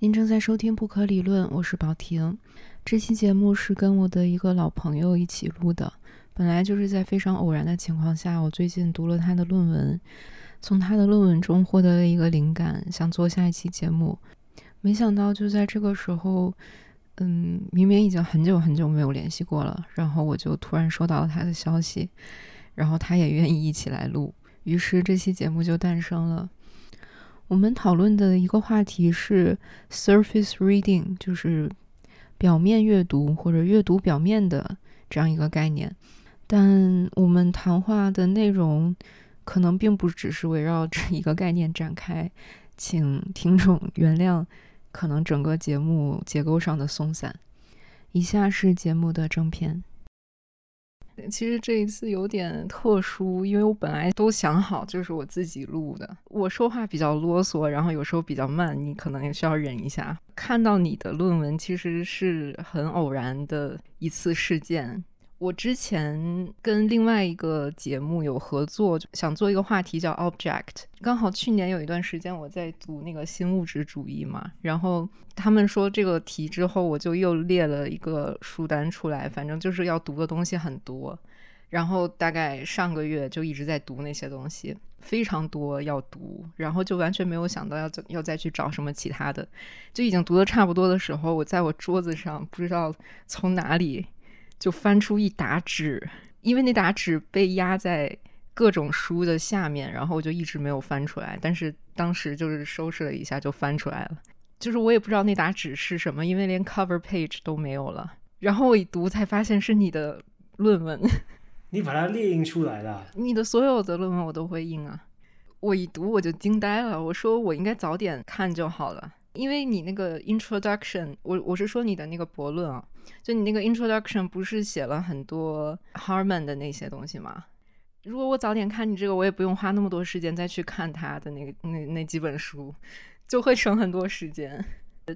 您正在收听《不可理论》，我是宝婷。这期节目是跟我的一个老朋友一起录的，本来就是在非常偶然的情况下，我最近读了他的论文，从他的论文中获得了一个灵感，想做下一期节目。没想到就在这个时候，嗯，明明已经很久很久没有联系过了，然后我就突然收到了他的消息，然后他也愿意一起来录，于是这期节目就诞生了。我们讨论的一个话题是 surface reading，就是表面阅读或者阅读表面的这样一个概念。但我们谈话的内容可能并不只是围绕这一个概念展开，请听众 原谅可能整个节目结构上的松散。以下是节目的正片。其实这一次有点特殊，因为我本来都想好就是我自己录的。我说话比较啰嗦，然后有时候比较慢，你可能也需要忍一下。看到你的论文其实是很偶然的一次事件。我之前跟另外一个节目有合作，想做一个话题叫 Object。刚好去年有一段时间我在读那个新物质主义嘛，然后他们说这个题之后，我就又列了一个书单出来，反正就是要读的东西很多。然后大概上个月就一直在读那些东西，非常多要读，然后就完全没有想到要怎要再去找什么其他的，就已经读的差不多的时候，我在我桌子上不知道从哪里。就翻出一沓纸，因为那沓纸被压在各种书的下面，然后我就一直没有翻出来。但是当时就是收拾了一下，就翻出来了。就是我也不知道那沓纸是什么，因为连 cover page 都没有了。然后我一读才发现是你的论文，你把它列印出来了。你的所有的论文我都会印啊。我一读我就惊呆了，我说我应该早点看就好了。因为你那个 introduction，我我是说你的那个博论啊，就你那个 introduction 不是写了很多 Harman 的那些东西吗？如果我早点看你这个，我也不用花那么多时间再去看他的那个那那几本书，就会省很多时间。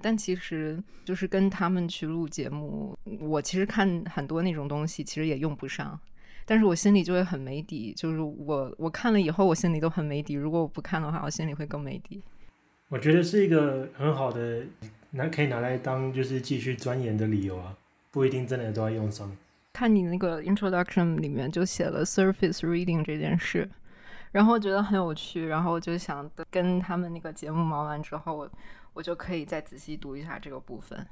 但其实就是跟他们去录节目，我其实看很多那种东西，其实也用不上，但是我心里就会很没底。就是我我看了以后，我心里都很没底。如果我不看的话，我心里会更没底。我觉得是一个很好的拿可以拿来当就是继续钻研的理由啊，不一定真的都要用上。看你那个 introduction 里面就写了 surface reading 这件事，然后觉得很有趣，然后我就想跟他们那个节目忙完之后，我我就可以再仔细读一下这个部分。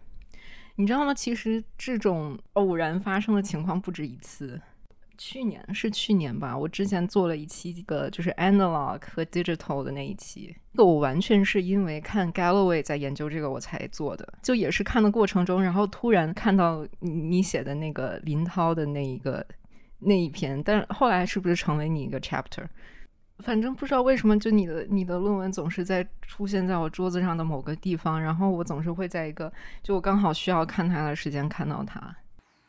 你知道吗？其实这种偶然发生的情况不止一次。去年是去年吧，我之前做了一期这个就是 analog 和 digital 的那一期，这个我完全是因为看 Galloway 在研究这个我才做的，就也是看的过程中，然后突然看到你写的那个林涛的那一个那一篇，但是后来是不是成为你一个 chapter？反正不知道为什么，就你的你的论文总是在出现在我桌子上的某个地方，然后我总是会在一个就我刚好需要看它的时间看到它。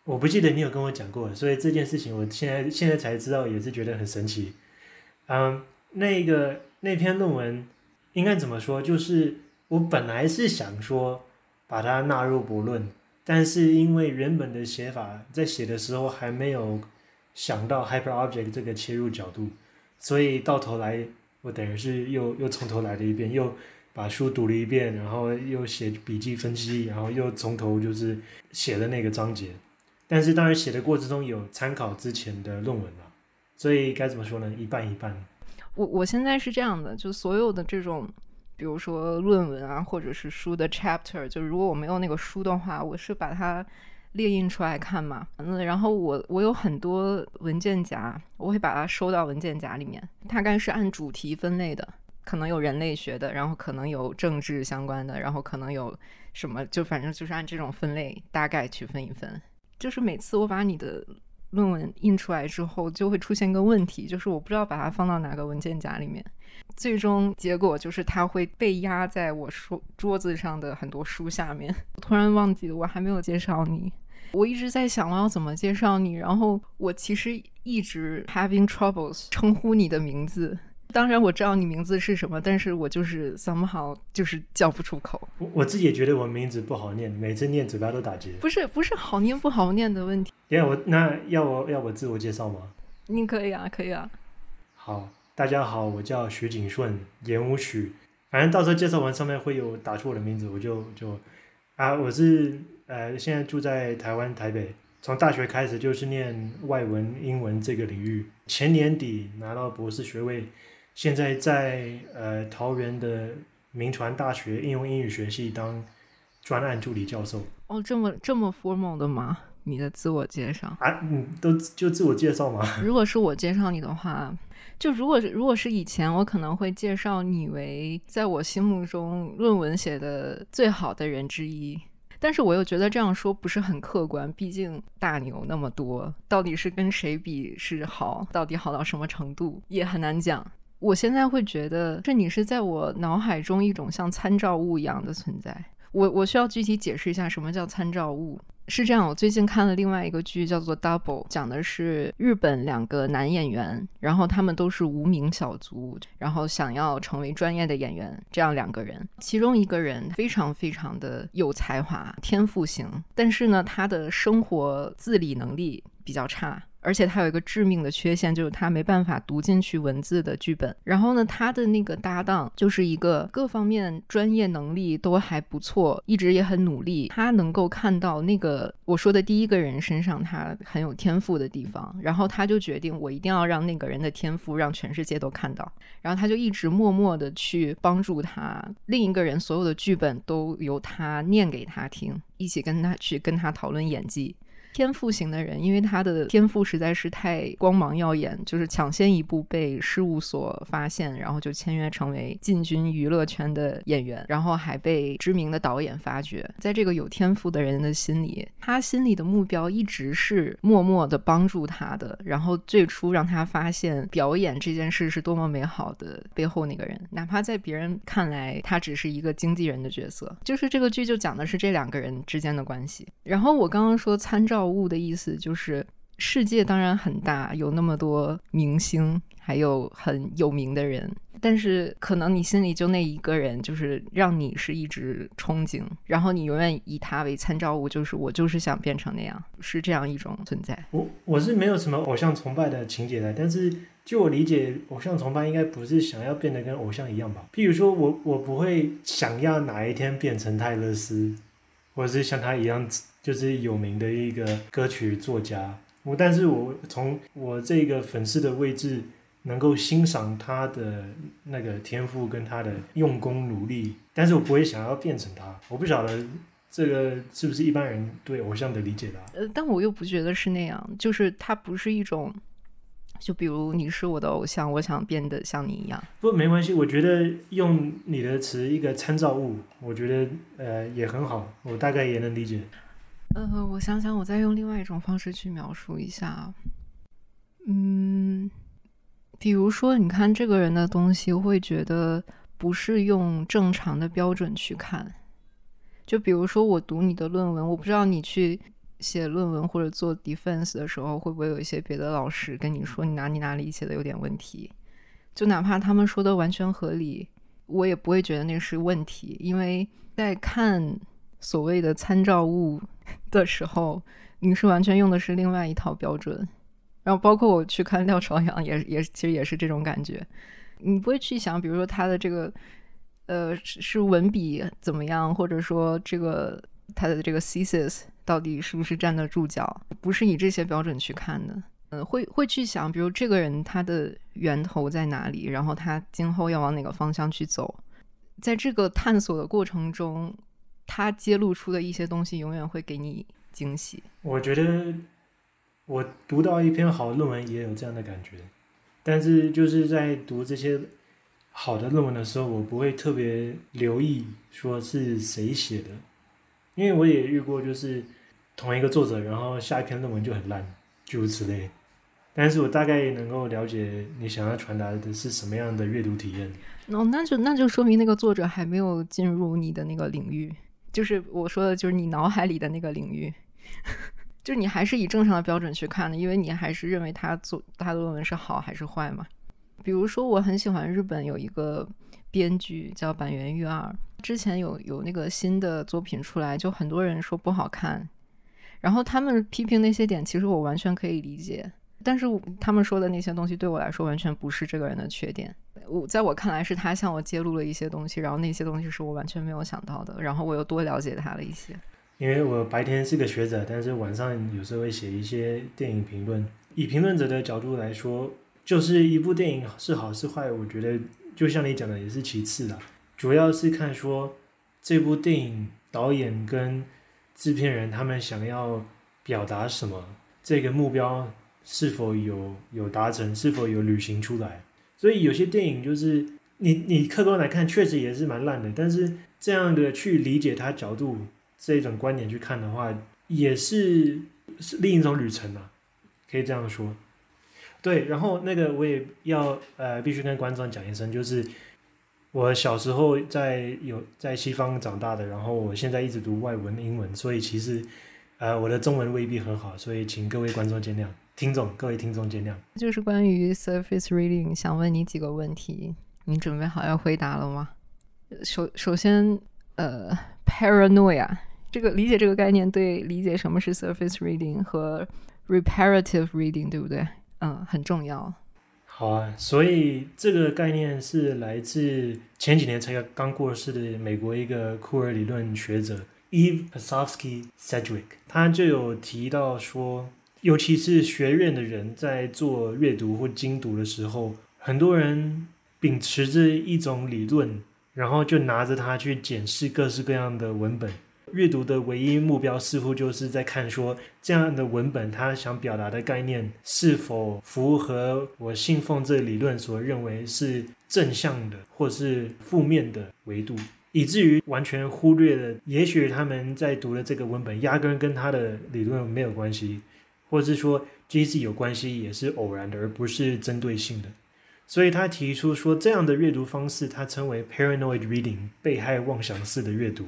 我不记得你有跟我讲过，所以这件事情我现在现在才知道，也是觉得很神奇。嗯，那个那篇论文应该怎么说？就是我本来是想说把它纳入博论，但是因为原本的写法在写的时候还没有想到 hyperobject 这个切入角度，所以到头来我等于是又又从头来了一遍，又把书读了一遍，然后又写笔记分析，然后又从头就是写了那个章节。但是当然写的过程中有参考之前的论文了，所以该怎么说呢？一半一半。我我现在是这样的，就所有的这种，比如说论文啊，或者是书的 chapter，就如果我没有那个书的话，我是把它列印出来看嘛。嗯，然后我我有很多文件夹，我会把它收到文件夹里面，大概是按主题分类的，可能有人类学的，然后可能有政治相关的，然后可能有什么，就反正就是按这种分类大概去分一分。就是每次我把你的论文印出来之后，就会出现一个问题，就是我不知道把它放到哪个文件夹里面。最终结果就是它会被压在我书桌子上的很多书下面。我突然忘记了，我还没有介绍你。我一直在想我要怎么介绍你，然后我其实一直 having troubles 称呼你的名字。当然我知道你名字是什么，但是我就是 somehow 就是叫不出口。我我自己也觉得我名字不好念，每次念嘴巴都打结。不是不是好念不好念的问题。对啊，我那要我要我自我介绍吗？你可以啊，可以啊。好，大家好，我叫徐景顺，言无许，反正到时候介绍完上面会有打出我的名字，我就就啊，我是呃现在住在台湾台北，从大学开始就是念外文英文这个领域，前年底拿到博士学位，现在在呃桃园的民传大学应用英语学系当专案助理教授。哦，这么这么 formal 的吗？你的自我介绍啊，嗯，都就自我介绍吗？如果是我介绍你的话。就如果如果是以前，我可能会介绍你为在我心目中论文写的最好的人之一，但是我又觉得这样说不是很客观，毕竟大牛那么多，到底是跟谁比是好，到底好到什么程度也很难讲。我现在会觉得，这你是在我脑海中一种像参照物一样的存在。我我需要具体解释一下什么叫参照物。是这样，我最近看了另外一个剧，叫做《Double》，讲的是日本两个男演员，然后他们都是无名小卒，然后想要成为专业的演员。这样两个人，其中一个人非常非常的有才华，天赋型，但是呢，他的生活自理能力比较差。而且他有一个致命的缺陷，就是他没办法读进去文字的剧本。然后呢，他的那个搭档就是一个各方面专业能力都还不错，一直也很努力。他能够看到那个我说的第一个人身上他很有天赋的地方，然后他就决定我一定要让那个人的天赋让全世界都看到。然后他就一直默默的去帮助他，另一个人所有的剧本都由他念给他听，一起跟他去跟他讨论演技。天赋型的人，因为他的天赋实在是太光芒耀眼，就是抢先一步被事务所发现，然后就签约成为进军娱乐圈的演员，然后还被知名的导演发掘。在这个有天赋的人的心里，他心里的目标一直是默默的帮助他的，然后最初让他发现表演这件事是多么美好的背后那个人，哪怕在别人看来他只是一个经纪人的角色。就是这个剧就讲的是这两个人之间的关系。然后我刚刚说参照。造物的意思就是，世界当然很大，有那么多明星，还有很有名的人，但是可能你心里就那一个人，就是让你是一直憧憬，然后你永远以他为参照物，就是我就是想变成那样，是这样一种存在。我我是没有什么偶像崇拜的情节的，但是就我理解，偶像崇拜应该不是想要变得跟偶像一样吧？譬如说我我不会想要哪一天变成泰勒斯，或者是像他一样。就是有名的一个歌曲作家，我但是我从我这个粉丝的位置，能够欣赏他的那个天赋跟他的用功努力，但是我不会想要变成他。我不晓得这个是不是一般人对偶像的理解的。呃，但我又不觉得是那样，就是他不是一种，就比如你是我的偶像，我想变得像你一样。不，没关系，我觉得用你的词一个参照物，我觉得呃也很好，我大概也能理解。呃，我想想，我再用另外一种方式去描述一下。嗯，比如说，你看这个人的东西，会觉得不是用正常的标准去看。就比如说，我读你的论文，我不知道你去写论文或者做 defense 的时候，会不会有一些别的老师跟你说你哪里哪里写的有点问题。就哪怕他们说的完全合理，我也不会觉得那是问题，因为在看。所谓的参照物 的时候，你是完全用的是另外一套标准。然后包括我去看廖朝阳，也也其实也是这种感觉。你不会去想，比如说他的这个，呃，是文笔怎么样，或者说这个他的这个 thesis 到底是不是站得住脚，不是以这些标准去看的。嗯，会会去想，比如这个人他的源头在哪里，然后他今后要往哪个方向去走，在这个探索的过程中。他揭露出的一些东西，永远会给你惊喜。我觉得我读到一篇好的论文也有这样的感觉，但是就是在读这些好的论文的时候，我不会特别留意说是谁写的，因为我也遇过，就是同一个作者，然后下一篇论文就很烂，诸如此类。但是我大概能够了解你想要传达的是什么样的阅读体验。哦，那就那就说明那个作者还没有进入你的那个领域。就是我说的，就是你脑海里的那个领域，就是你还是以正常的标准去看的，因为你还是认为他做他的论文是好还是坏嘛？比如说，我很喜欢日本有一个编剧叫板垣裕二，之前有有那个新的作品出来，就很多人说不好看，然后他们批评那些点，其实我完全可以理解。但是他们说的那些东西对我来说完全不是这个人的缺点。我在我看来是他向我揭露了一些东西，然后那些东西是我完全没有想到的，然后我又多了解他了一些。因为我白天是个学者，但是晚上有时候会写一些电影评论。以评论者的角度来说，就是一部电影是好是坏，我觉得就像你讲的也是其次的，主要是看说这部电影导演跟制片人他们想要表达什么，这个目标是否有有达成，是否有履行出来。所以有些电影就是你你客观来看确实也是蛮烂的，但是这样的去理解它角度这一种观点去看的话，也是是另一种旅程啊，可以这样说。对，然后那个我也要呃必须跟观众讲一声，就是我小时候在有在西方长大的，然后我现在一直读外文英文，所以其实呃我的中文未必很好，所以请各位观众见谅。听众，各位听众见谅。就是关于 surface reading，想问你几个问题，你准备好要回答了吗？首首先，呃，paranoia 这个理解这个概念，对理解什么是 surface reading 和 reparative reading，对不对？嗯，很重要。好啊，所以这个概念是来自前几年才刚过世的美国一个库尔理论学者 Eve Pasovsky Sedgwick，他就有提到说。尤其是学院的人在做阅读或精读的时候，很多人秉持着一种理论，然后就拿着它去检视各式各样的文本。阅读的唯一目标似乎就是在看说这样的文本，它想表达的概念是否符合我信奉这理论所认为是正向的或是负面的维度，以至于完全忽略了，也许他们在读的这个文本压根跟他的理论没有关系。或者是说，这些有关系也是偶然的，而不是针对性的。所以他提出说，这样的阅读方式，他称为 paranoid reading，被害妄想式的阅读。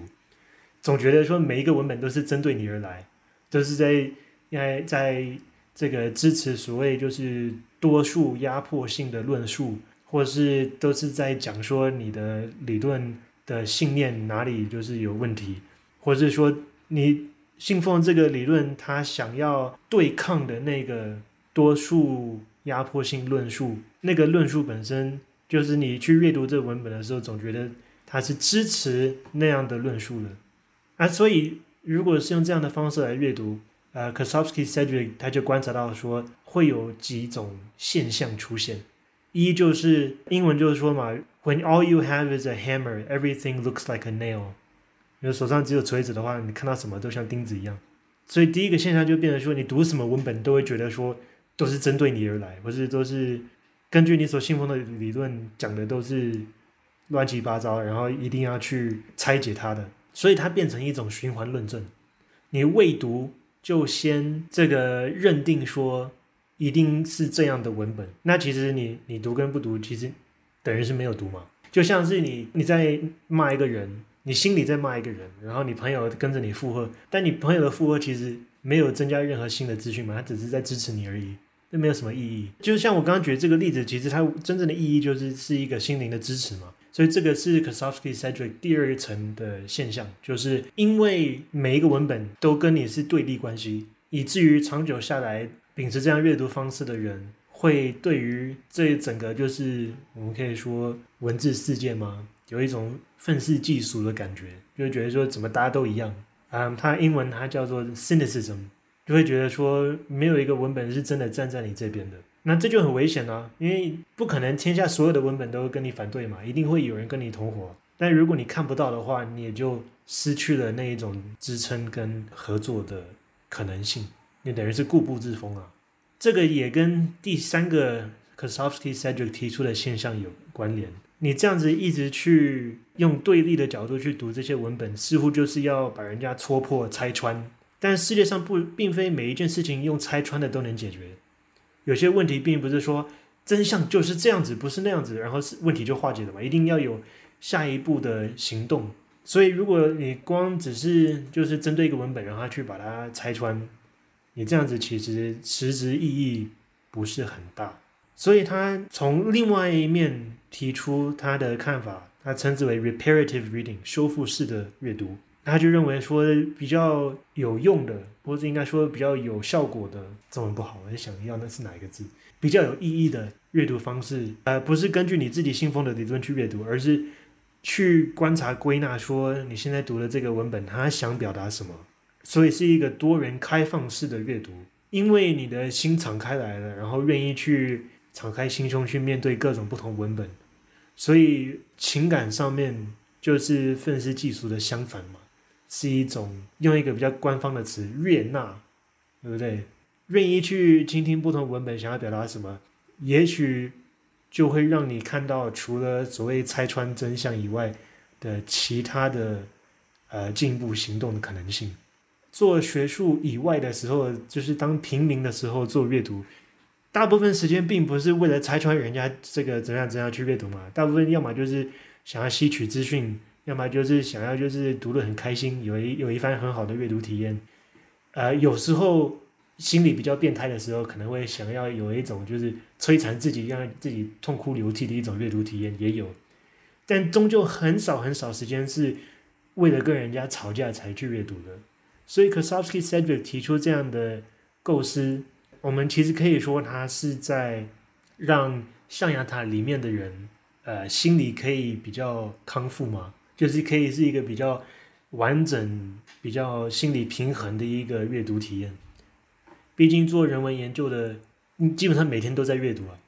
总觉得说，每一个文本都是针对你而来，都是在在在这个支持所谓就是多数压迫性的论述，或是都是在讲说你的理论的信念哪里就是有问题，或者是说你。信奉这个理论，他想要对抗的那个多数压迫性论述，那个论述本身就是你去阅读这文本的时候，总觉得他是支持那样的论述的。啊，所以如果是用这样的方式来阅读，呃，Kosowsky Cedric 他就观察到说，会有几种现象出现。一就是英文就是说嘛，When all you have is a hammer, everything looks like a nail。你手上只有锤子的话，你看到什么都像钉子一样。所以第一个现象就变成说，你读什么文本都会觉得说都是针对你而来，或是都是根据你所信奉的理论讲的都是乱七八糟，然后一定要去拆解它的。所以它变成一种循环论证。你未读就先这个认定说一定是这样的文本，那其实你你读跟不读其实等于是没有读嘛。就像是你你在骂一个人。你心里在骂一个人，然后你朋友跟着你附和，但你朋友的附和其实没有增加任何新的资讯嘛，他只是在支持你而已，那没有什么意义。就像我刚刚举的这个例子，其实它真正的意义就是是一个心灵的支持嘛。所以这个是 k o s o v s k y Cedric 第二层的现象，就是因为每一个文本都跟你是对立关系，以至于长久下来秉持这样阅读方式的人，会对于这整个就是我们可以说文字世界吗？有一种愤世嫉俗的感觉，就会觉得说怎么大家都一样啊？它英文它叫做 cynicism，就会觉得说没有一个文本是真的站在你这边的，那这就很危险啊！因为不可能天下所有的文本都跟你反对嘛，一定会有人跟你同伙。但如果你看不到的话，你也就失去了那一种支撑跟合作的可能性，你等于是固步自封啊。这个也跟第三个 k o s o v s k y Cedric 提出的现象有关联。你这样子一直去用对立的角度去读这些文本，似乎就是要把人家戳破、拆穿。但世界上不并非每一件事情用拆穿的都能解决。有些问题并不是说真相就是这样子，不是那样子，然后是问题就化解了嘛？一定要有下一步的行动。所以，如果你光只是就是针对一个文本，然后去把它拆穿，你这样子其实实质意义不是很大。所以他从另外一面提出他的看法，他称之为 reparative reading 修复式的阅读，他就认为说比较有用的，或者应该说比较有效果的，中文不好，我在想要那是哪一个字？比较有意义的阅读方式，呃，不是根据你自己信奉的理论去阅读，而是去观察归纳，说你现在读的这个文本，它想表达什么？所以是一个多元开放式的阅读，因为你的心敞开来了，然后愿意去敞开心胸去面对各种不同文本，所以情感上面就是愤世嫉俗的相反嘛，是一种用一个比较官方的词悦纳，对不对？愿意去倾听不同文本想要表达什么，也许就会让你看到除了所谓拆穿真相以外的其他的呃进一步行动的可能性。做学术以外的时候，就是当平民的时候做阅读，大部分时间并不是为了拆穿人家这个怎样怎样去阅读嘛，大部分要么就是想要吸取资讯，要么就是想要就是读得很开心，有一有一番很好的阅读体验。呃，有时候心里比较变态的时候，可能会想要有一种就是摧残自己，让自己痛哭流涕的一种阅读体验也有，但终究很少很少时间是为了跟人家吵架才去阅读的。所以 k o s o v s k y Cedric 提出这样的构思，我们其实可以说他是在让象牙塔里面的人，呃，心里可以比较康复嘛，就是可以是一个比较完整、比较心理平衡的一个阅读体验。毕竟做人文研究的，基本上每天都在阅读啊，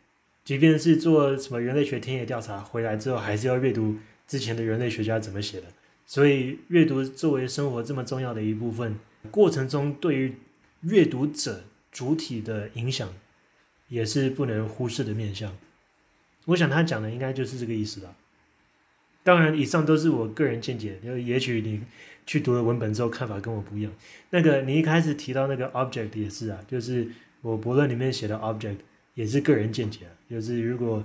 即便是做什么人类学田野调查回来之后，还是要阅读之前的人类学家怎么写的。所以，阅读作为生活这么重要的一部分，过程中对于阅读者主体的影响，也是不能忽视的面向。我想他讲的应该就是这个意思吧。当然，以上都是我个人见解，就也许你去读了文本之后，看法跟我不一样。那个你一开始提到那个 object 也是啊，就是我博论里面写的 object 也是个人见解。就是如果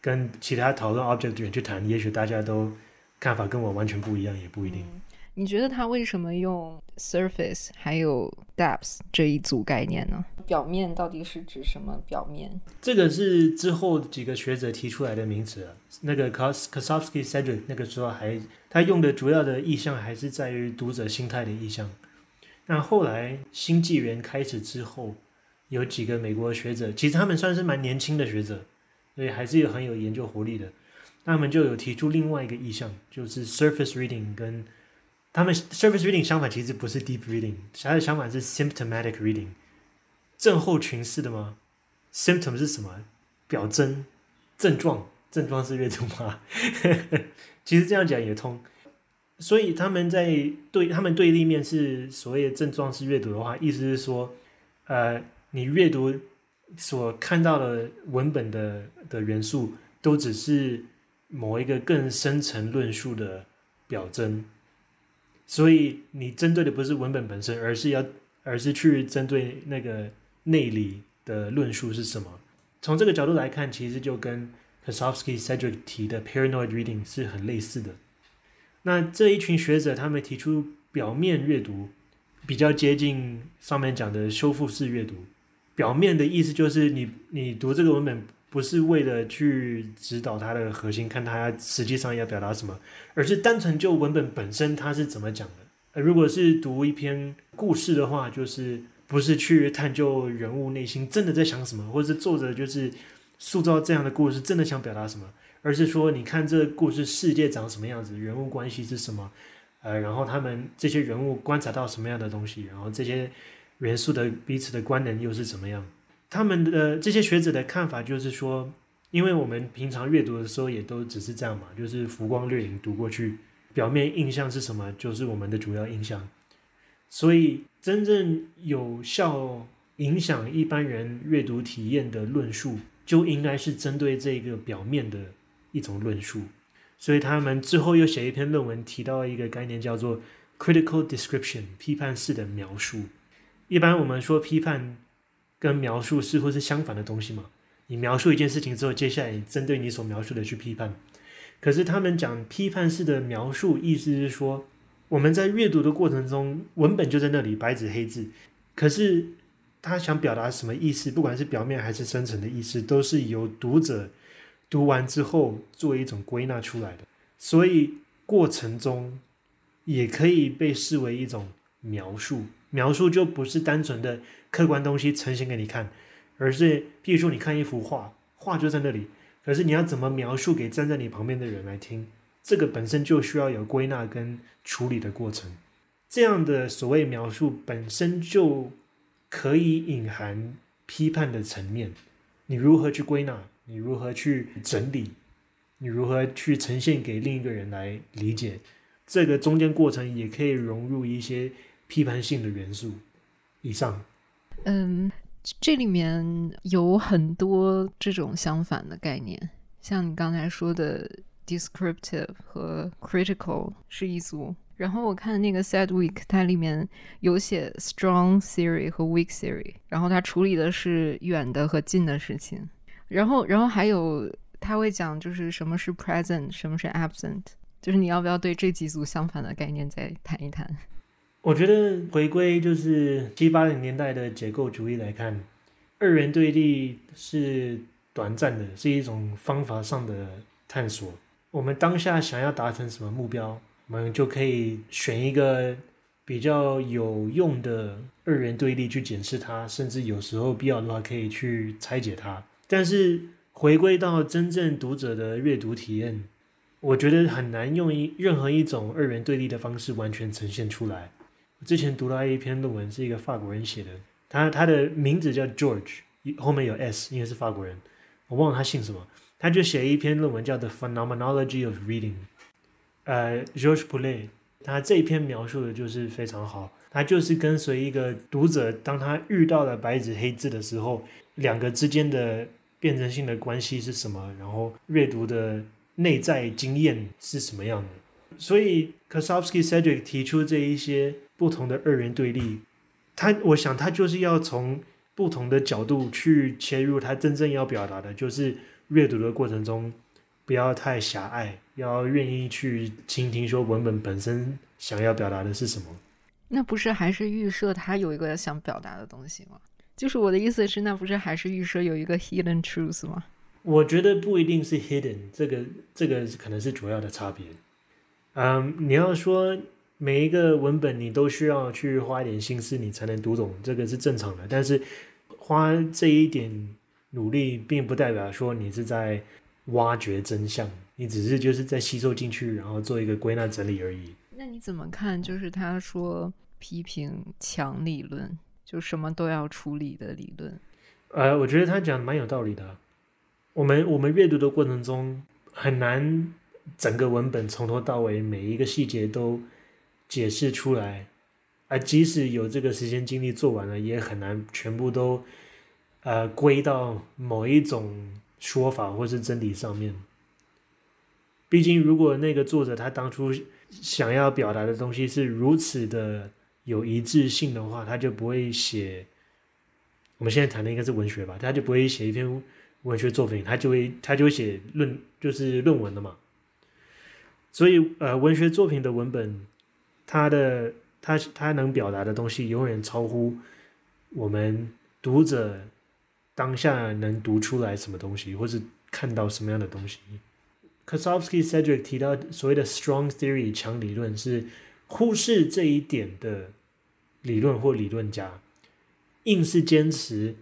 跟其他讨论 object 的人去谈，也许大家都。看法跟我完全不一样，也不一定。你觉得他为什么用 surface 还有 depth 这一组概念呢？表面到底是指什么？表面这个是之后几个学者提出来的名词啊。那个 Kos Cedric 那个时候还他用的主要的意象还是在于读者心态的意象。那后来新纪元开始之后，有几个美国学者，其实他们算是蛮年轻的学者，所以还是有很有研究活力的。他们就有提出另外一个意向，就是 surface reading 跟他们 surface reading 相反，其实不是 deep reading，它的相反是 symptomatic reading，症候群式的吗？symptom 是什么？表征、症状、症状是阅读吗？其实这样讲也通。所以他们在对他们对立面是所谓的症状式阅读的话，意思是说，呃，你阅读所看到的文本的的元素都只是。某一个更深层论述的表征，所以你针对的不是文本本身，而是要，而是去针对那个内里的论述是什么。从这个角度来看，其实就跟 Kosovsky Cedric 提的 paranoid reading 是很类似的。那这一群学者他们提出表面阅读比较接近上面讲的修复式阅读。表面的意思就是你你读这个文本。不是为了去指导它的核心，看它实际上要表达什么，而是单纯就文本本身它是怎么讲的。如果是读一篇故事的话，就是不是去探究人物内心真的在想什么，或者是作者就是塑造这样的故事真的想表达什么，而是说你看这故事世界长什么样子，人物关系是什么，呃，然后他们这些人物观察到什么样的东西，然后这些元素的彼此的关联又是怎么样。他们的这些学者的看法就是说，因为我们平常阅读的时候也都只是这样嘛，就是浮光掠影读过去，表面印象是什么，就是我们的主要印象。所以，真正有效影响一般人阅读体验的论述，就应该是针对这个表面的一种论述。所以，他们之后又写一篇论文，提到一个概念叫做 critical description，批判式的描述。一般我们说批判。跟描述似乎是相反的东西嘛？你描述一件事情之后，接下来针对你所描述的去批判。可是他们讲批判式的描述，意思是说，我们在阅读的过程中，文本就在那里白纸黑字，可是他想表达什么意思，不管是表面还是深层的意思，都是由读者读完之后做一种归纳出来的。所以过程中也可以被视为一种描述。描述就不是单纯的客观东西呈现给你看，而是譬如说你看一幅画，画就在那里，可是你要怎么描述给站在你旁边的人来听？这个本身就需要有归纳跟处理的过程。这样的所谓描述本身就可以隐含批判的层面。你如何去归纳？你如何去整理？你如何去呈现给另一个人来理解？这个中间过程也可以融入一些。批判性的元素以上，嗯，这里面有很多这种相反的概念，像你刚才说的 descriptive 和 critical 是一组。然后我看那个 Sad Week，它里面有写 strong theory 和 weak theory，然后它处理的是远的和近的事情。然后，然后还有他会讲就是什么是 present，什么是 absent，就是你要不要对这几组相反的概念再谈一谈？我觉得回归就是七八零年代的结构主义来看，二元对立是短暂的，是一种方法上的探索。我们当下想要达成什么目标，我们就可以选一个比较有用的二元对立去检视它，甚至有时候必要的话可以去拆解它。但是回归到真正读者的阅读体验，我觉得很难用一任何一种二元对立的方式完全呈现出来。之前读到一篇论文，是一个法国人写的，他他的名字叫 George，后面有 S，因为是法国人，我忘了他姓什么。他就写一篇论文叫《The Phenomenology of Reading》，呃，George p o u l e t 他这一篇描述的就是非常好。他就是跟随一个读者，当他遇到了白纸黑字的时候，两个之间的辩证性的关系是什么，然后阅读的内在经验是什么样的。所以 k o s o v s k y Cedric 提出这一些。不同的二元对立，他我想他就是要从不同的角度去切入，他真正要表达的就是阅读的过程中不要太狭隘，要愿意去倾听说文本本身想要表达的是什么。那不是还是预设他有一个想表达的东西吗？就是我的意思是，那不是还是预设有一个 hidden truth 吗？我觉得不一定是 hidden，这个这个可能是主要的差别。嗯，你要说。每一个文本你都需要去花一点心思，你才能读懂，这个是正常的。但是花这一点努力，并不代表说你是在挖掘真相，你只是就是在吸收进去，然后做一个归纳整理而已。那你怎么看？就是他说批评强理论，就什么都要处理的理论。呃，我觉得他讲的蛮有道理的。我们我们阅读的过程中很难整个文本从头到尾每一个细节都。解释出来，而即使有这个时间精力做完了，也很难全部都，呃，归到某一种说法或是真理上面。毕竟，如果那个作者他当初想要表达的东西是如此的有一致性的话，他就不会写。我们现在谈的应该是文学吧，他就不会写一篇文学作品，他就会他就会写论，就是论文的嘛。所以，呃，文学作品的文本。他的他他能表达的东西永远超乎我们读者当下能读出来什么东西，或是看到什么样的东西。k o s o v s k y Cedric 提到所谓的 strong theory 强理论是忽视这一点的理论或理论家，硬是坚持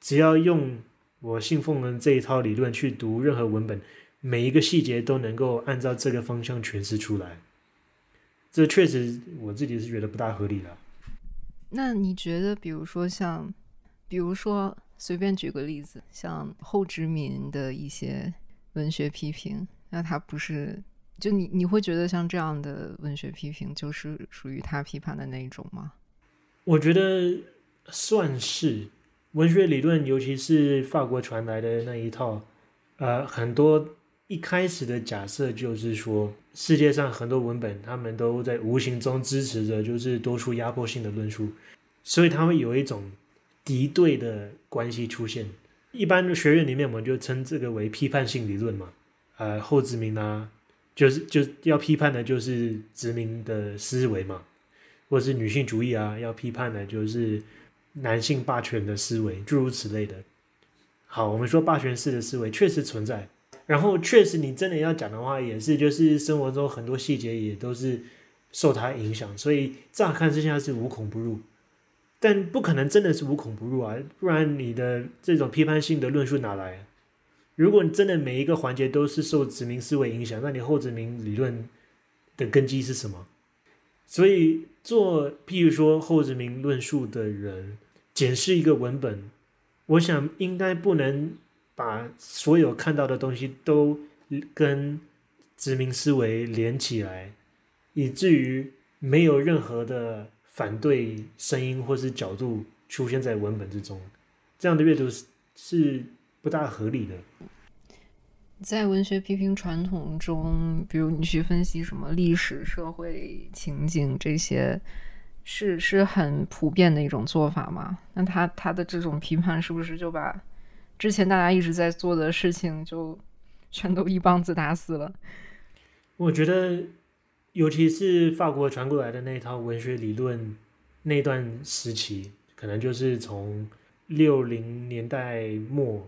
只要用我信奉的这一套理论去读任何文本，每一个细节都能够按照这个方向诠释出来。这确实，我自己是觉得不大合理的。那你觉得，比如说像，比如说随便举个例子，像后殖民的一些文学批评，那他不是就你你会觉得像这样的文学批评就是属于他批判的那一种吗？我觉得算是文学理论，尤其是法国传来的那一套，呃，很多。一开始的假设就是说，世界上很多文本，他们都在无形中支持着就是多数压迫性的论述，所以它会有一种敌对的关系出现。一般学院里面，我们就称这个为批判性理论嘛。呃，后殖民啊，就是就要批判的就是殖民的思维嘛，或者是女性主义啊，要批判的就是男性霸权的思维，诸如此类的。好，我们说霸权式的思维确实存在。然后确实，你真的要讲的话，也是就是生活中很多细节也都是受它影响，所以乍看之下是无孔不入，但不可能真的是无孔不入啊，不然你的这种批判性的论述哪来？如果你真的每一个环节都是受殖民思维影响，那你后殖民理论的根基是什么？所以做譬如说后殖民论述的人检视一个文本，我想应该不能把所有看到的东西都跟殖民思维连起来，以至于没有任何的反对声音或是角度出现在文本之中，这样的阅读是是。不大合理的，在文学批评传统中，比如你去分析什么历史、社会情景这些，是是很普遍的一种做法吗？那他他的这种批判是不是就把之前大家一直在做的事情就全都一棒子打死了？我觉得，尤其是法国传过来的那套文学理论那段时期，可能就是从六零年代末。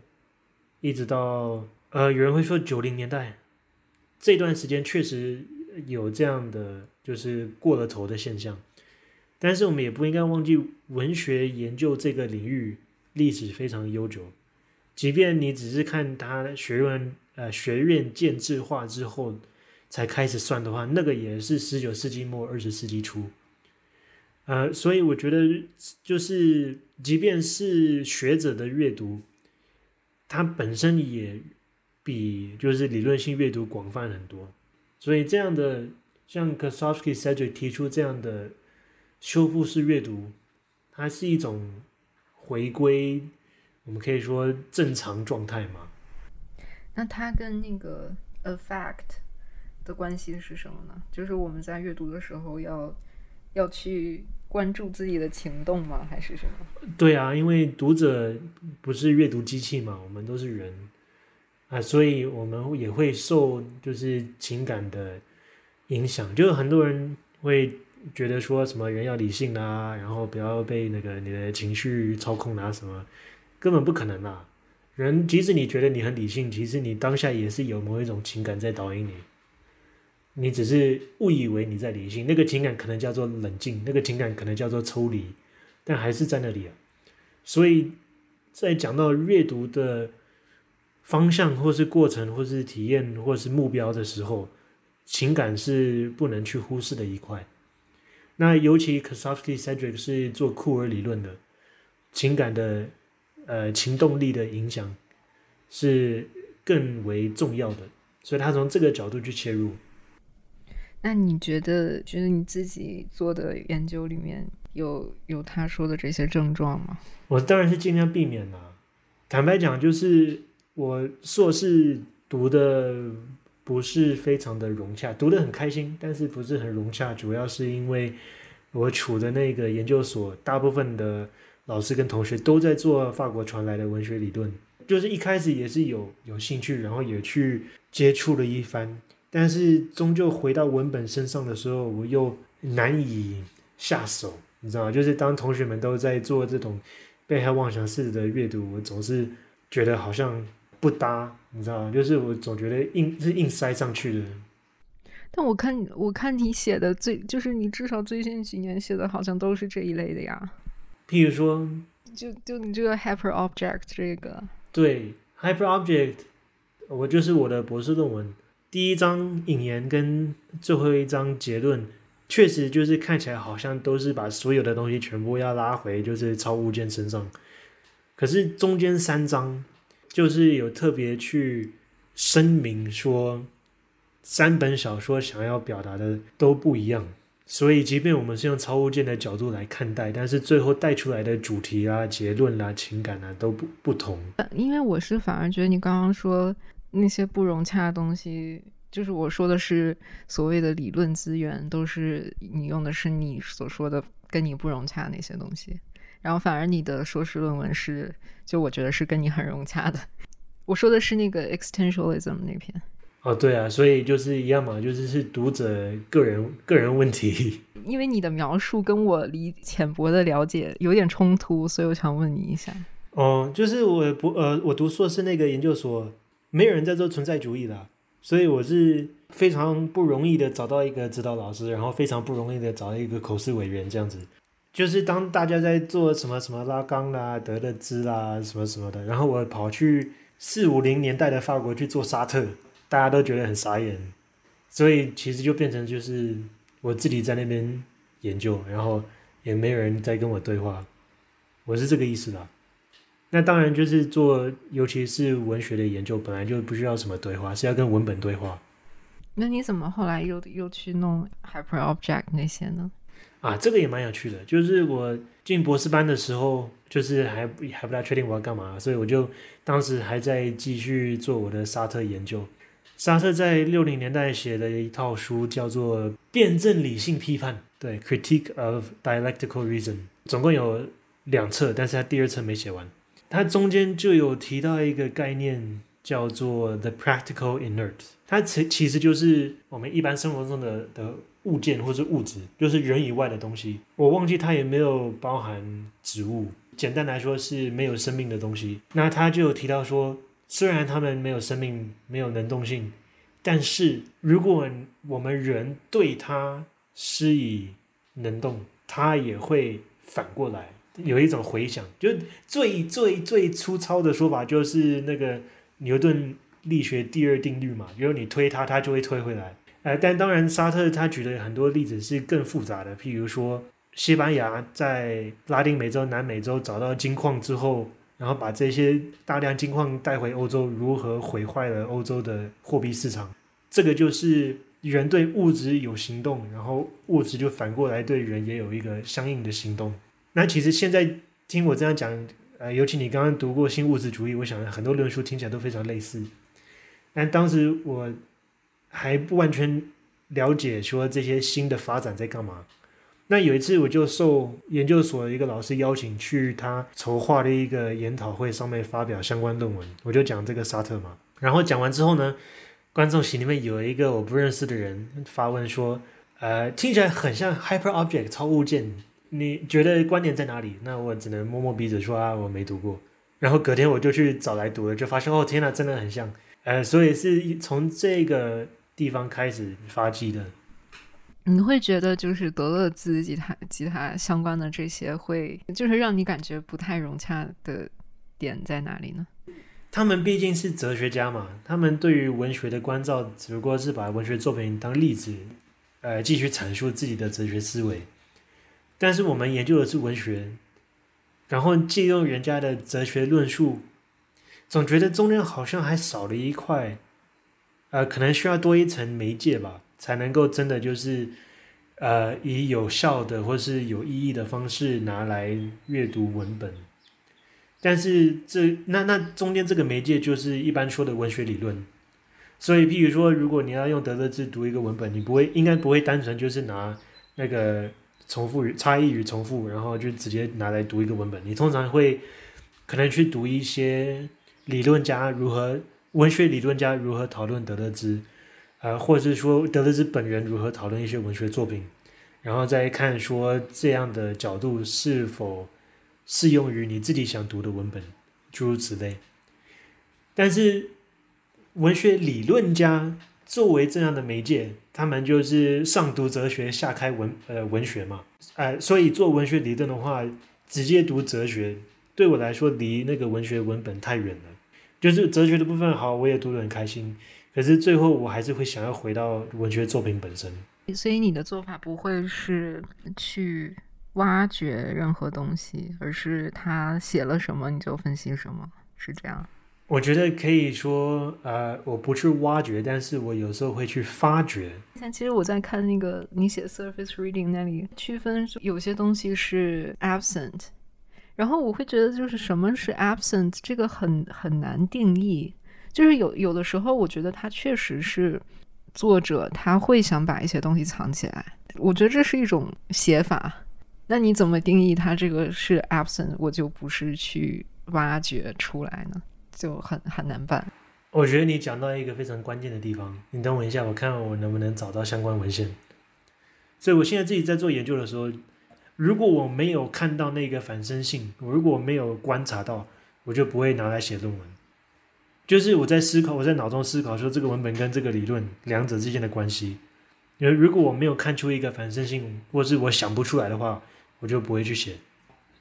一直到呃，有人会说九零年代这段时间确实有这样的就是过了头的现象，但是我们也不应该忘记文学研究这个领域历史非常悠久，即便你只是看他学院呃学院建制化之后才开始算的话，那个也是十九世纪末二十世纪初，呃，所以我觉得就是即便是学者的阅读。它本身也比就是理论性阅读广泛很多，所以这样的像 Kosofsky Cedric 提出这样的修复式阅读，它是一种回归，我们可以说正常状态吗。那它跟那个 affect 的关系是什么呢？就是我们在阅读的时候要要去。关注自己的情动吗？还是什么？对啊，因为读者不是阅读机器嘛，我们都是人啊，所以我们也会受就是情感的影响。就是很多人会觉得说什么人要理性啊，然后不要被那个你的情绪操控啊，什么根本不可能啊。人即使你觉得你很理性，其实你当下也是有某一种情感在导引你。你只是误以为你在理性，那个情感可能叫做冷静，那个情感可能叫做抽离，但还是在那里啊。所以在讲到阅读的方向，或是过程，或是体验，或是目标的时候，情感是不能去忽视的一块。那尤其 k a s o f s k y Cedric 是做库尔理论的，情感的呃情动力的影响是更为重要的，所以他从这个角度去切入。那你觉得，觉得你自己做的研究里面有有他说的这些症状吗？我当然是尽量避免啦。坦白讲，就是我硕士读的不是非常的融洽，读的很开心，但是不是很融洽，主要是因为我处的那个研究所，大部分的老师跟同学都在做法国传来的文学理论，就是一开始也是有有兴趣，然后也去接触了一番。但是终究回到文本身上的时候，我又难以下手，你知道吗？就是当同学们都在做这种被害妄想式的阅读，我总是觉得好像不搭，你知道吗？就是我总觉得硬是硬塞上去的。但我看我看你写的最，就是你至少最近几年写的好像都是这一类的呀。譬如说，就就你这个 hyper object 这个，对 hyper object，我就是我的博士论文。第一章引言跟最后一章结论，确实就是看起来好像都是把所有的东西全部要拉回，就是超物件身上。可是中间三章就是有特别去声明说，三本小说想要表达的都不一样。所以，即便我们是用超物件的角度来看待，但是最后带出来的主题啊、结论啊、情感啊都不不同。因为我是反而觉得你刚刚说。那些不融洽的东西，就是我说的是所谓的理论资源，都是你用的是你所说的跟你不融洽那些东西，然后反而你的硕士论文是，就我觉得是跟你很融洽的。我说的是那个 existentialism 那篇。哦，对啊，所以就是一样嘛，就是是读者个人个人问题。因为你的描述跟我离浅薄的了解有点冲突，所以我想问你一下。哦，就是我不呃，我读硕士那个研究所。没有人在做存在主义的，所以我是非常不容易的找到一个指导老师，然后非常不容易的找到一个口试委员这样子。就是当大家在做什么什么拉缸啦、德勒兹啦什么什么的，然后我跑去四五零年代的法国去做沙特，大家都觉得很傻眼，所以其实就变成就是我自己在那边研究，然后也没有人在跟我对话，我是这个意思啦。那当然就是做，尤其是文学的研究，本来就不需要什么对话，是要跟文本对话。那你怎么后来又又去弄 hyperobject 那些呢？啊，这个也蛮有趣的。就是我进博士班的时候，就是还还不大确定我要干嘛，所以我就当时还在继续做我的沙特研究。沙特在六零年代写的一套书叫做《辩证理性批判》，对，《Critique of Dialectical Reason》，总共有两册，但是他第二册没写完。他中间就有提到一个概念，叫做 “the practical inert”，它其其实就是我们一般生活中的的。物件或是物质，就是人以外的东西。我忘记它也没有包含植物。简单来说是没有生命的东西。那他就有提到说，虽然他们没有生命、没有能动性，但是如果我们人对它施以能动，它也会反过来有一种回响。就最最最粗糙的说法，就是那个牛顿力学第二定律嘛，如果你推它，它就会推回来。呃，但当然，沙特他举的很多例子是更复杂的，譬如说，西班牙在拉丁美洲、南美洲找到金矿之后，然后把这些大量金矿带回欧洲，如何毁坏了欧洲的货币市场？这个就是人对物质有行动，然后物质就反过来对人也有一个相应的行动。那其实现在听我这样讲，呃，尤其你刚刚读过新物质主义，我想很多论述听起来都非常类似。但当时我。还不完全了解说这些新的发展在干嘛。那有一次我就受研究所的一个老师邀请去他筹划的一个研讨会上面发表相关论文，我就讲这个沙特嘛。然后讲完之后呢，观众席里面有一个我不认识的人发问说：“呃，听起来很像 hyperobject 超物件，你觉得观点在哪里？”那我只能摸摸鼻子说啊，我没读过。然后隔天我就去找来读了，就发现哦，天哪，真的很像。呃，所以是从这个。地方开始发迹的，你会觉得就是德勒兹吉他、吉他相关的这些，会就是让你感觉不太融洽的点在哪里呢？他们毕竟是哲学家嘛，他们对于文学的关照只不过是把文学作品当例子，呃，继续阐述自己的哲学思维。但是我们研究的是文学，然后借用人家的哲学论述，总觉得中间好像还少了一块。呃，可能需要多一层媒介吧，才能够真的就是，呃，以有效的或是有意义的方式拿来阅读文本。但是这那那中间这个媒介就是一般说的文学理论。所以，譬如说，如果你要用德勒兹读一个文本，你不会应该不会单纯就是拿那个重复与差异与重复，然后就直接拿来读一个文本。你通常会可能去读一些理论家如何。文学理论家如何讨论德勒兹，呃，或者是说德勒兹本人如何讨论一些文学作品，然后再看说这样的角度是否适用于你自己想读的文本，诸如此类。但是文学理论家作为这样的媒介，他们就是上读哲学，下开文呃文学嘛，呃，所以做文学理论的话，直接读哲学对我来说离那个文学文本太远了。就是哲学的部分好，我也读得很开心。可是最后我还是会想要回到文学作品本身。所以你的做法不会是去挖掘任何东西，而是他写了什么你就分析什么，是这样？我觉得可以说，呃，我不去挖掘，但是我有时候会去发掘。像其实我在看那个你写 surface reading 那里区分，有些东西是 absent。然后我会觉得，就是什么是 absent，这个很很难定义。就是有有的时候，我觉得他确实是作者，他会想把一些东西藏起来。我觉得这是一种写法。那你怎么定义它这个是 absent？我就不是去挖掘出来呢，就很很难办。我觉得你讲到一个非常关键的地方，你等我一下，我看我能不能找到相关文献。所以我现在自己在做研究的时候。如果我没有看到那个反身性，如果没有观察到，我就不会拿来写论文。就是我在思考，我在脑中思考说这个文本跟这个理论两者之间的关系。因为如果我没有看出一个反身性，或是我想不出来的话，我就不会去写。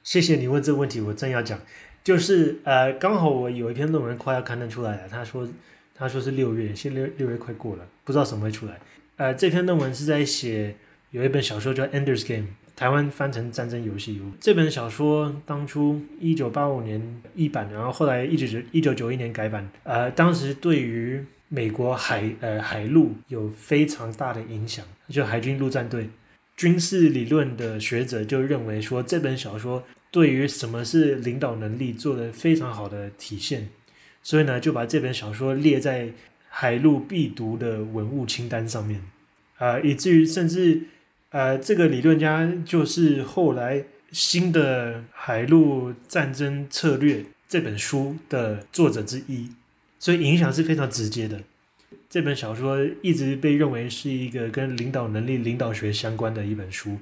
谢谢你问这个问题，我正要讲，就是呃，刚好我有一篇论文快要刊登出来了，他说他说是六月，现在六六月快过了，不知道什么会出来。呃，这篇论文是在写有一本小说叫《Ender's Game》，台湾翻成战争游戏。这本小说当初一九八五年一版，然后后来一九九一九九一年改版。呃，当时对于美国海呃海陆有非常大的影响，就海军陆战队军事理论的学者就认为说，这本小说对于什么是领导能力做了非常好的体现，所以呢，就把这本小说列在海陆必读的文物清单上面。啊，以至于甚至，呃，这个理论家就是后来新的海陆战争策略这本书的作者之一，所以影响是非常直接的。这本小说一直被认为是一个跟领导能力、领导学相关的一本书。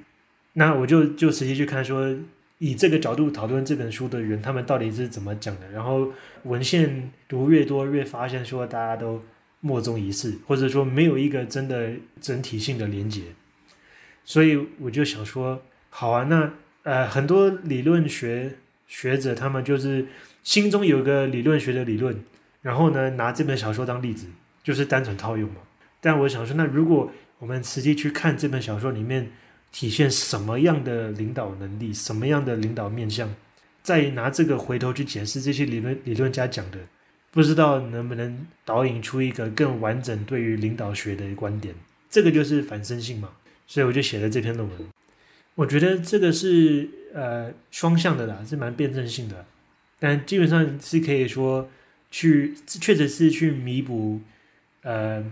那我就就实际去看，说以这个角度讨论这本书的人，他们到底是怎么讲的。然后文献读越多，越发现说大家都。莫衷一是，或者说没有一个真的整体性的连接，所以我就想说，好啊，那呃很多理论学学者他们就是心中有个理论学的理论，然后呢拿这本小说当例子，就是单纯套用嘛。但我想说，那如果我们实际去看这本小说里面体现什么样的领导能力，什么样的领导面相，再拿这个回头去解释这些理论理论家讲的。不知道能不能导引出一个更完整对于领导学的观点，这个就是反身性嘛，所以我就写了这篇论文。我觉得这个是呃双向的啦，是蛮辩证性的，但基本上是可以说去确实是去弥补呃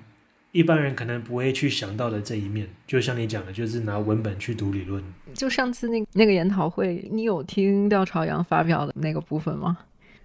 一般人可能不会去想到的这一面。就像你讲的，就是拿文本去读理论。就上次那那个研讨会，你有听廖朝阳发表的那个部分吗？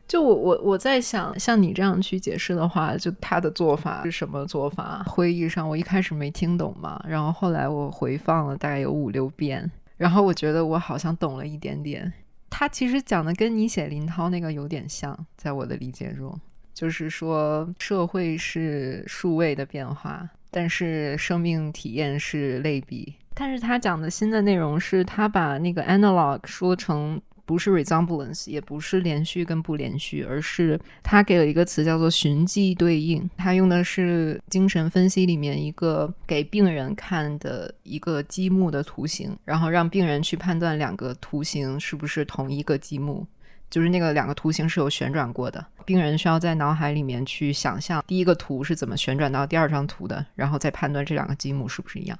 就我我我在想，像你这样去解释的话，就他的做法是什么做法？会议上我一开始没听懂嘛，然后后来我回放了大概有五六遍，然后我觉得我好像懂了一点点。他其实讲的跟你写林涛那个有点像，在我的理解中，就是说社会是数位的变化，但是生命体验是类比。但是他讲的新的内容是他把那个 analog 说成。不是 resemblance，也不是连续跟不连续，而是他给了一个词叫做循迹对应。他用的是精神分析里面一个给病人看的一个积木的图形，然后让病人去判断两个图形是不是同一个积木，就是那个两个图形是有旋转过的。病人需要在脑海里面去想象第一个图是怎么旋转到第二张图的，然后再判断这两个积木是不是一样。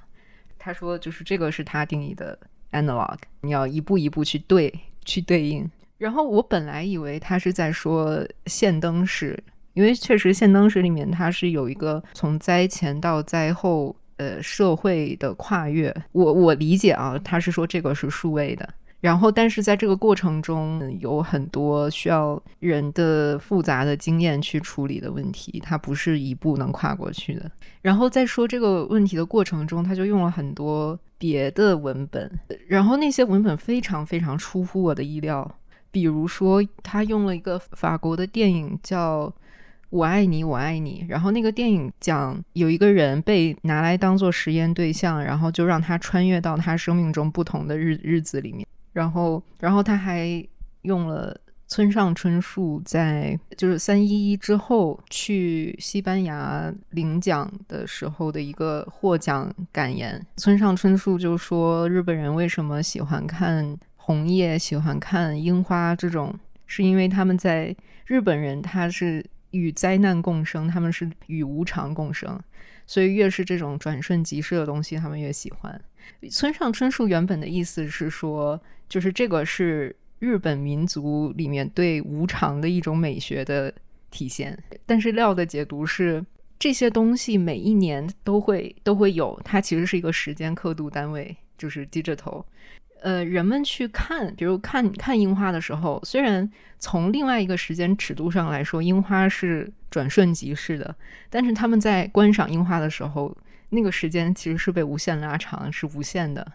他说，就是这个是他定义的 analog，你要一步一步去对。去对应，然后我本来以为他是在说现灯史，因为确实现灯史里面它是有一个从灾前到灾后呃社会的跨越，我我理解啊，他是说这个是数位的，然后但是在这个过程中有很多需要人的复杂的经验去处理的问题，它不是一步能跨过去的。然后在说这个问题的过程中，他就用了很多。别的文本，然后那些文本非常非常出乎我的意料。比如说，他用了一个法国的电影叫《我爱你，我爱你》，然后那个电影讲有一个人被拿来当做实验对象，然后就让他穿越到他生命中不同的日日子里面，然后，然后他还用了。村上春树在就是三一一之后去西班牙领奖的时候的一个获奖感言，村上春树就说：“日本人为什么喜欢看红叶，喜欢看樱花？这种是因为他们在日本人他是与灾难共生，他们是与无常共生，所以越是这种转瞬即逝的东西，他们越喜欢。”村上春树原本的意思是说，就是这个是。日本民族里面对无常的一种美学的体现，但是廖的解读是这些东西每一年都会都会有，它其实是一个时间刻度单位，就是低着头。呃，人们去看，比如看看樱花的时候，虽然从另外一个时间尺度上来说，樱花是转瞬即逝的，但是他们在观赏樱花的时候，那个时间其实是被无限拉长，是无限的。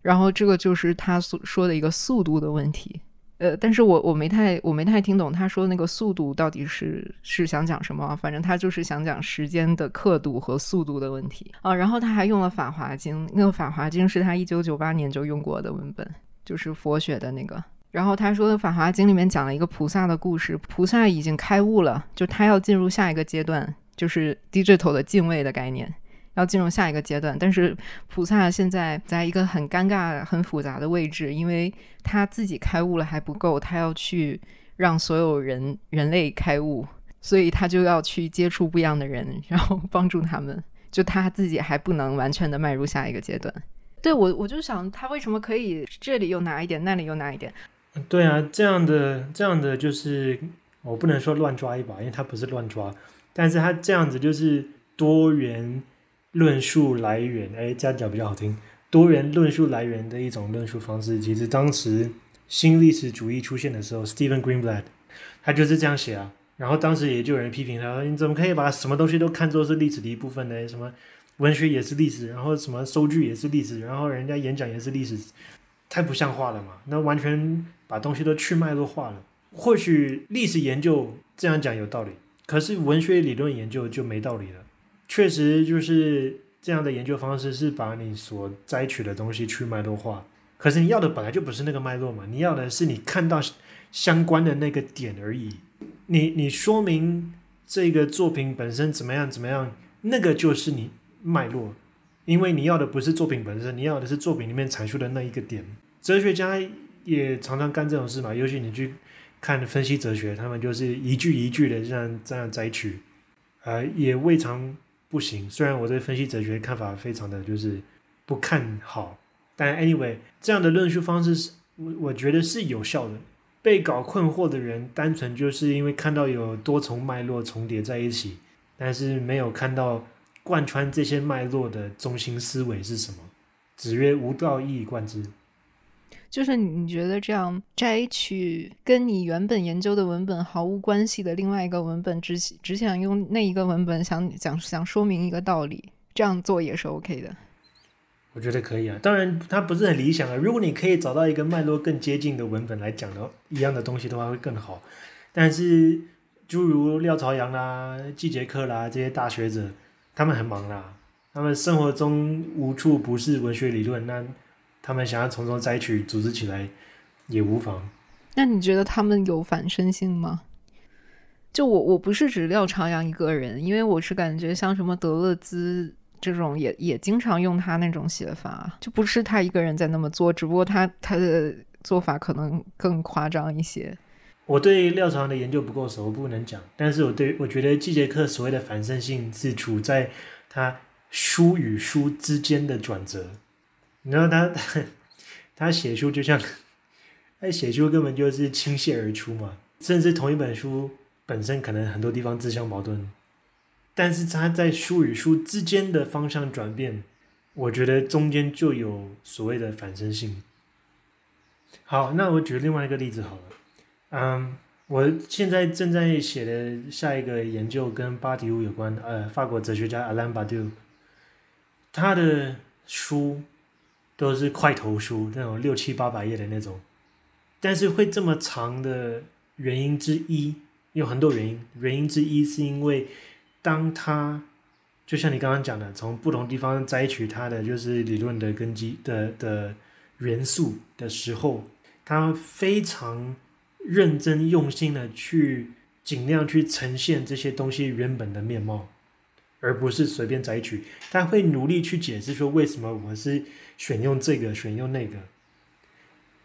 然后这个就是他所说的一个速度的问题，呃，但是我我没太我没太听懂他说那个速度到底是是想讲什么，反正他就是想讲时间的刻度和速度的问题啊。然后他还用了《法华经》，那个《法华经》是他一九九八年就用过的文本，就是佛学的那个。然后他说，《法华经》里面讲了一个菩萨的故事，菩萨已经开悟了，就他要进入下一个阶段，就是 digital 的敬畏的概念。要进入下一个阶段，但是菩萨现在在一个很尴尬、很复杂的位置，因为他自己开悟了还不够，他要去让所有人人类开悟，所以他就要去接触不一样的人，然后帮助他们。就他自己还不能完全的迈入下一个阶段。对我，我就想他为什么可以这里又拿一点，那里又拿一点？对啊，这样的这样的就是我不能说乱抓一把，因为他不是乱抓，但是他这样子就是多元。论述来源，哎，这样讲比较好听。多元论述来源的一种论述方式，其实当时新历史主义出现的时候，Stephen Greenblatt 他就是这样写啊。然后当时也就有人批评他说：“你怎么可以把什么东西都看作是历史的一部分呢？什么文学也是历史，然后什么收据也是历史，然后人家演讲也是历史，太不像话了嘛？那完全把东西都去脉络化了。或许历史研究这样讲有道理，可是文学理论研究就没道理了。”确实就是这样的研究方式，是把你所摘取的东西去脉络化。可是你要的本来就不是那个脉络嘛，你要的是你看到相关的那个点而已。你你说明这个作品本身怎么样怎么样，那个就是你脉络。因为你要的不是作品本身，你要的是作品里面阐述的那一个点。哲学家也常常干这种事嘛，尤其你去看分析哲学，他们就是一句一句的这样这样摘取，呃，也未尝。不行，虽然我对分析哲学看法非常的就是不看好，但 anyway 这样的论述方式是，我我觉得是有效的。被搞困惑的人，单纯就是因为看到有多重脉络重叠在一起，但是没有看到贯穿这些脉络的中心思维是什么。子曰：“无道，一以贯之。”就是你觉得这样摘取跟你原本研究的文本毫无关系的另外一个文本，只只想用那一个文本想讲想说明一个道理，这样做也是 OK 的。我觉得可以啊，当然它不是很理想啊。如果你可以找到一个脉络更接近的文本来讲的一样的东西的话，会更好。但是诸如廖朝阳啦、季杰克啦这些大学者，他们很忙啦，他们生活中无处不是文学理论，那。他们想要从中摘取、组织起来，也无妨。那你觉得他们有反身性吗？就我，我不是指廖朝阳一个人，因为我是感觉像什么德勒兹这种，也也经常用他那种写法，就不是他一个人在那么做，只不过他他的做法可能更夸张一些。我对廖朝阳的研究不够熟，不能讲。但是我对我觉得季节课所谓的反身性是处在他书与书之间的转折。你知道他他写书就像他写书根本就是倾泻而出嘛，甚至同一本书本身可能很多地方自相矛盾，但是他在书与书之间的方向转变，我觉得中间就有所谓的反身性。好，那我举另外一个例子好了，嗯，我现在正在写的下一个研究跟巴迪乌有关，呃，法国哲学家阿兰巴迪乌，他的书。都是块头书，那种六七八百页的那种，但是会这么长的原因之一有很多原因，原因之一是因为当他就像你刚刚讲的，从不同地方摘取他的就是理论的根基的的元素的时候，他非常认真用心的去尽量去呈现这些东西原本的面貌，而不是随便摘取，他会努力去解释说为什么我是。选用这个，选用那个，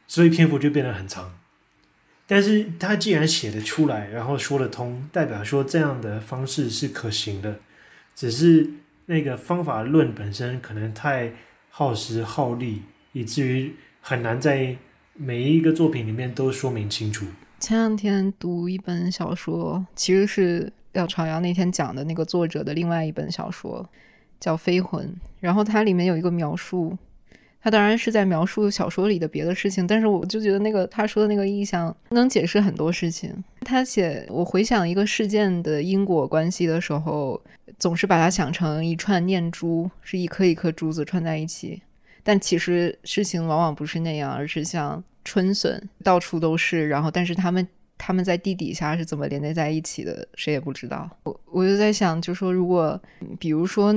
所以篇幅就变得很长。但是他既然写得出来，然后说得通，代表说这样的方式是可行的。只是那个方法论本身可能太耗时耗力，以至于很难在每一个作品里面都说明清楚。前两天读一本小说，其实是廖朝阳那天讲的那个作者的另外一本小说，叫《飞魂》，然后它里面有一个描述。他当然是在描述小说里的别的事情，但是我就觉得那个他说的那个意象能解释很多事情。他写我回想一个事件的因果关系的时候，总是把它想成一串念珠，是一颗一颗珠子串在一起。但其实事情往往不是那样，而是像春笋到处都是，然后但是他们他们在地底下是怎么连接在一起的，谁也不知道。我我就在想，就说如果比如说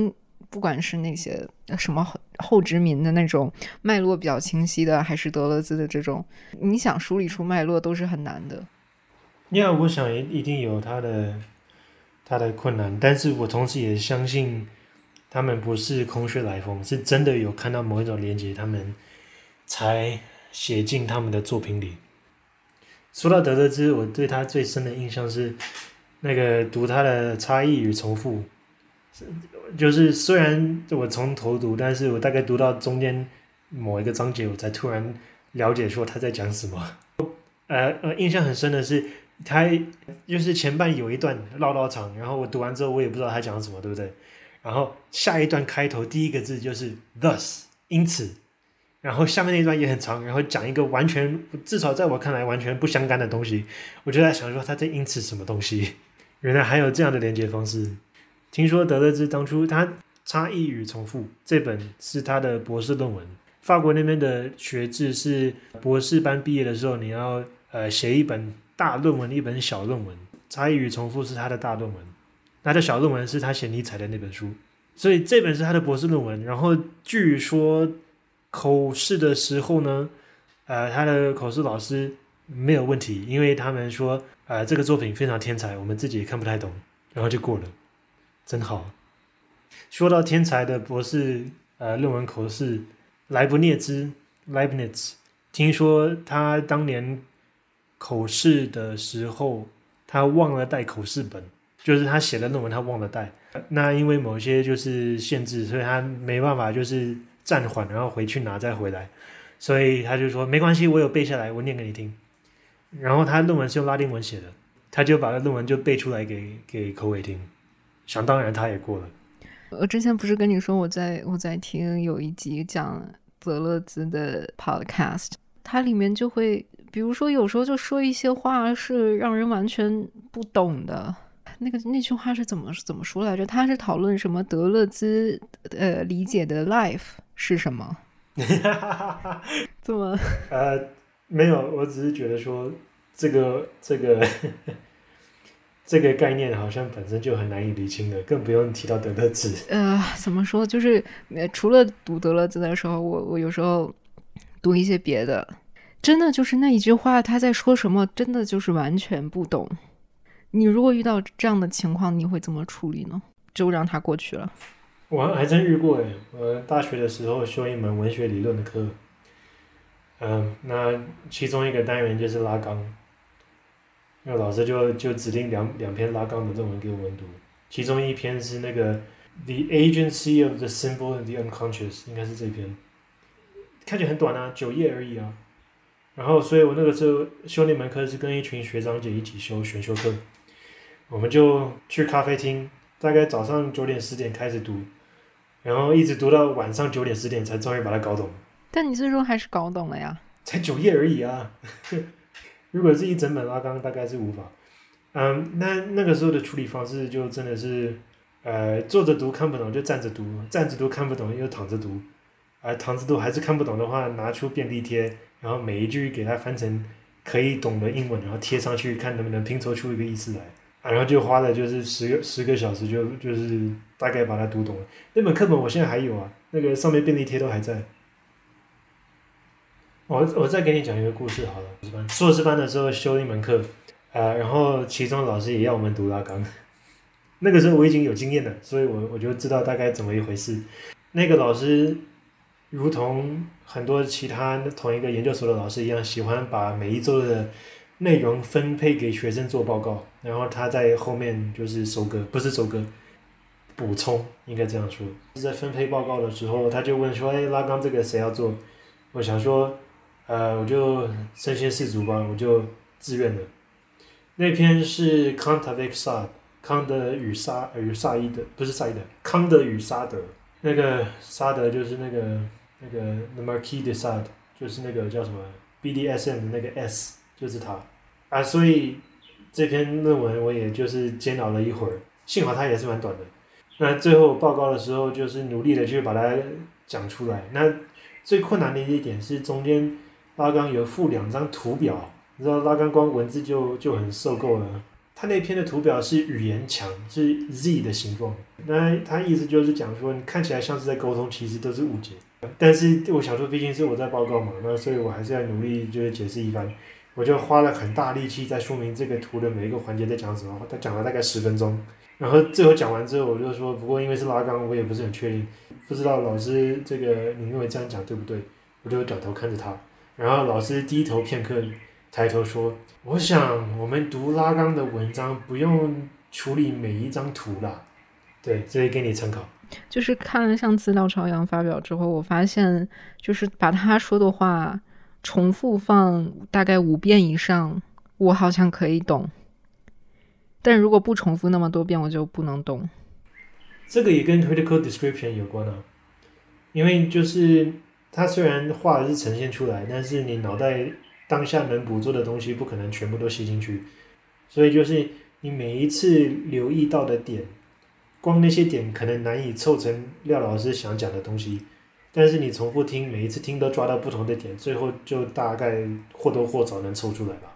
不管是那些什么后殖民的那种脉络比较清晰的，还是德勒兹的这种，你想梳理出脉络都是很难的。因为我想一定有他的他的困难，但是我同时也相信他们不是空穴来风，是真的有看到某一种连接，他们才写进他们的作品里。说到德勒兹，我对他最深的印象是那个读他的《差异与重复》，就是虽然我从头读，但是我大概读到中间某一个章节，我才突然了解说他在讲什么。呃呃，印象很深的是。他就是前半有一段唠唠长，然后我读完之后我也不知道他讲什么，对不对？然后下一段开头第一个字就是 thus，因此，然后下面那段也很长，然后讲一个完全至少在我看来完全不相干的东西，我就在想说他在因此什么东西？原来还有这样的连接方式。听说德勒兹当初他差异与重复这本是他的博士论文，法国那边的学制是博士班毕业的时候你要呃写一本。大论文一本小论文，差异与重复是他的大论文，他的小论文是他写尼采的那本书，所以这本是他的博士论文。然后据说口试的时候呢，呃，他的口试老师没有问题，因为他们说，呃，这个作品非常天才，我们自己也看不太懂，然后就过了，真好。说到天才的博士呃论文口试，莱布涅兹 （Leibniz），听说他当年。口试的时候，他忘了带口试本，就是他写的论文他忘了带。那因为某些就是限制，所以他没办法就是暂缓，然后回去拿再回来。所以他就说没关系，我有背下来，我念给你听。然后他论文是用拉丁文写的，他就把论文就背出来给给口伟听。想当然他也过了。我之前不是跟你说我在我在听有一集讲泽勒兹的 podcast，它里面就会。比如说，有时候就说一些话是让人完全不懂的。那个那句话是怎么怎么说来着？他是讨论什么德勒兹呃理解的 life 是什么？怎么？呃，没有，我只是觉得说这个这个这个概念好像本身就很难以理清的，更不用提到德勒兹。呃，怎么说？就是除了读德勒兹的时候，我我有时候读一些别的。真的就是那一句话，他在说什么？真的就是完全不懂。你如果遇到这样的情况，你会怎么处理呢？就让他过去了。我还真遇过哎，我大学的时候修一门文学理论的课，嗯，那其中一个单元就是拉纲，那老师就就指定两两篇拉纲的论文给我们读，其中一篇是那个 The Agency of the Symbol and the Unconscious，应该是这篇，看起来很短啊，九页而已啊。然后，所以我那个时候修那门课是跟一群学长姐一起修选修课，我们就去咖啡厅，大概早上九点十点开始读，然后一直读到晚上九点十点才终于把它搞懂。但你最终还是搞懂了呀？才九页而已啊！如果是一整本阿纲，大概是无法。嗯，那那个时候的处理方式就真的是，呃，坐着读看不懂就站着读，站着读看不懂又躺着读，而躺着读还是看不懂的话，拿出便利贴。然后每一句给它翻成可以懂的英文，然后贴上去看能不能拼凑出一个意思来，啊然后就花了就是十个十个小时，就就是大概把它读懂了。那本课本我现在还有啊，那个上面便利贴都还在。我我再给你讲一个故事好了。硕士班的时候修一门课，啊，然后其中老师也要我们读拉缸。那个时候我已经有经验了，所以我我就知道大概怎么一回事。那个老师。如同很多其他同一个研究所的老师一样，喜欢把每一周的内容分配给学生做报告，然后他在后面就是收割，不是收割，补充，应该这样说。在分配报告的时候，他就问说：“哎，拉缸这个谁要做？”我想说：“呃，我就身先士卒吧，我就自愿的。”那篇是康德与萨，康德与沙与萨伊德，不是萨伊德，康德与沙德。那个沙德就是那个。那个 The Marquis de sad，就是那个叫什么 BDSM 的那个 S 就是他啊，所以这篇论文我也就是煎熬了一会儿，幸好它也是蛮短的。那最后报告的时候，就是努力的去把它讲出来。那最困难的一点是中间拉冈有附两张图表，你知道拉冈光文字就就很受够了。他那篇的图表是语言墙，是 Z 的形状。那他意思就是讲说，你看起来像是在沟通，其实都是误解。但是我想说，毕竟是我在报告嘛，那所以我还是要努力就是解释一番。我就花了很大力气在说明这个图的每一个环节在讲什么。他讲了大概十分钟，然后最后讲完之后，我就说，不过因为是拉冈，我也不是很确定，不知道老师这个你认为这样讲对不对？我就转头看着他，然后老师低头片刻，抬头说：“我想我们读拉冈的文章不用处理每一张图啦。”对，这里给你参考。就是看了上次廖朝阳发表之后，我发现就是把他说的话重复放大概五遍以上，我好像可以懂。但如果不重复那么多遍，我就不能懂。这个也跟 critical description 有关啊，因为就是他虽然画是呈现出来，但是你脑袋当下能捕捉的东西不可能全部都吸进去，所以就是你每一次留意到的点。光那些点可能难以凑成廖老师想讲的东西，但是你重复听，每一次听都抓到不同的点，最后就大概或多或少能凑出来吧。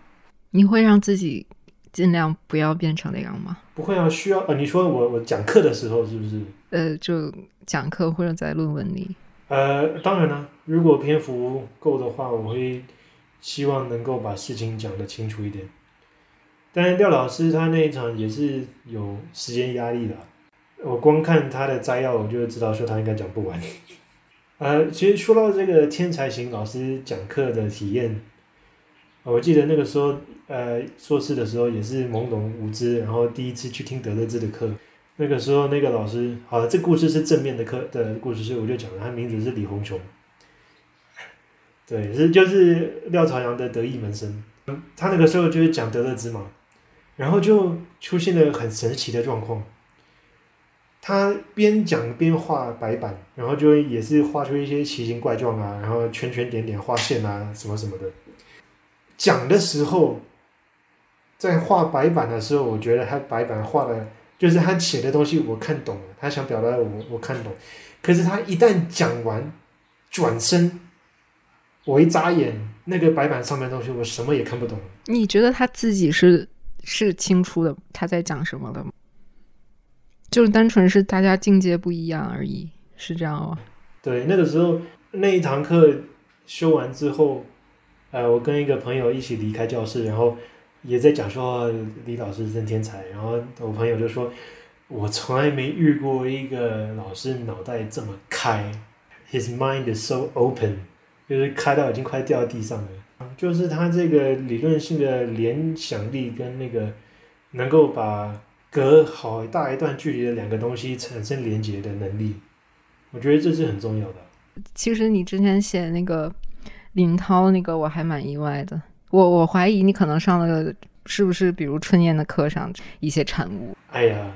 你会让自己尽量不要变成那样吗？不会啊，需要呃，你说我我讲课的时候是不是？呃，就讲课或者在论文里。呃，当然了，如果篇幅够的话，我会希望能够把事情讲得清楚一点。但是廖老师他那一场也是有时间压力的。我光看他的摘要，我就知道说他应该讲不完。呃，其实说到这个天才型老师讲课的体验，我记得那个时候，呃，硕士的时候也是懵懂无知，然后第一次去听德勒兹的课。那个时候那个老师，好了，这故事是正面的课的故事，所以我就讲了，他名字是李红琼。对，是就是廖朝阳的得意门生。他那个时候就是讲德勒兹嘛，然后就出现了很神奇的状况。他边讲边画白板，然后就也是画出一些奇形怪状啊，然后圈圈点点画线啊，什么什么的。讲的时候，在画白板的时候，我觉得他白板画的，就是他写的东西我看懂了，他想表达的我我看懂。可是他一旦讲完，转身，我一眨眼，那个白板上面的东西我什么也看不懂。你觉得他自己是是清楚的他在讲什么的吗？就是单纯是大家境界不一样而已，是这样吗？对，那个时候那一堂课修完之后，呃，我跟一个朋友一起离开教室，然后也在讲说李老师真天才。然后我朋友就说，我从来没遇过一个老师脑袋这么开，His mind is so open，就是开到已经快掉地上了。就是他这个理论性的联想力跟那个能够把。隔好大一段距离的两个东西产生连接的能力，我觉得这是很重要的。其实你之前写那个林涛那个，我还蛮意外的。我我怀疑你可能上了是不是，比如春燕的课上一些产物。哎呀，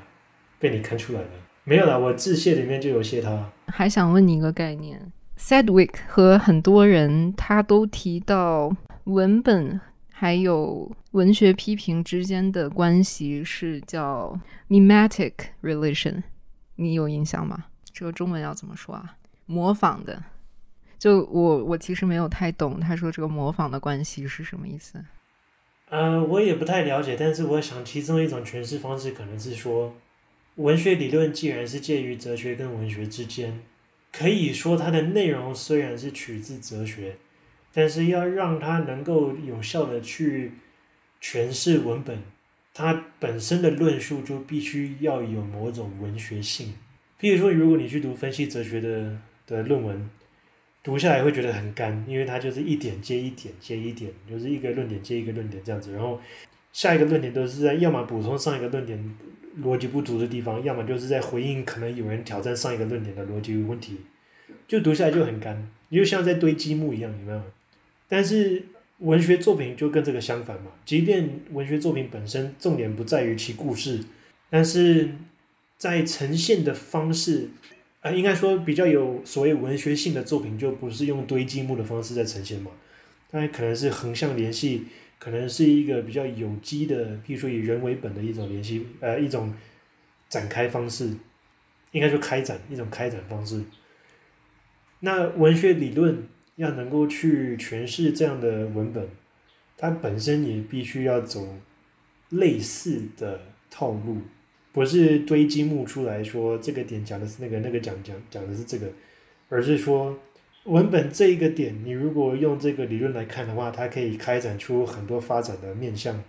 被你看出来了。没有啦，我致谢里面就有谢他。还想问你一个概念，Sedwick 和很多人他都提到文本。还有文学批评之间的关系是叫 mimetic relation，你有印象吗？这个中文要怎么说啊？模仿的，就我我其实没有太懂他说这个模仿的关系是什么意思。呃，我也不太了解，但是我想其中一种诠释方式可能是说，文学理论既然是介于哲学跟文学之间，可以说它的内容虽然是取自哲学。但是要让它能够有效的去诠释文本，它本身的论述就必须要有某种文学性。譬如说，如果你去读分析哲学的的论文，读下来会觉得很干，因为它就是一点接一点接一点，就是一个论点接一个论点这样子，然后下一个论点都是在要么补充上一个论点逻辑不足的地方，要么就是在回应可能有人挑战上一个论点的逻辑问题，就读下来就很干，就像在堆积木一样，有没有？但是文学作品就跟这个相反嘛，即便文学作品本身重点不在于其故事，但是在呈现的方式，啊，应该说比较有所谓文学性的作品，就不是用堆积木的方式在呈现嘛，它可能是横向联系，可能是一个比较有机的，比如说以人为本的一种联系，呃，一种展开方式，应该说开展一种开展方式。那文学理论。要能够去诠释这样的文本，它本身也必须要走类似的套路，不是堆积木出来说这个点讲的是那个，那个讲讲讲的是这个，而是说文本这一个点，你如果用这个理论来看的话，它可以开展出很多发展的面向，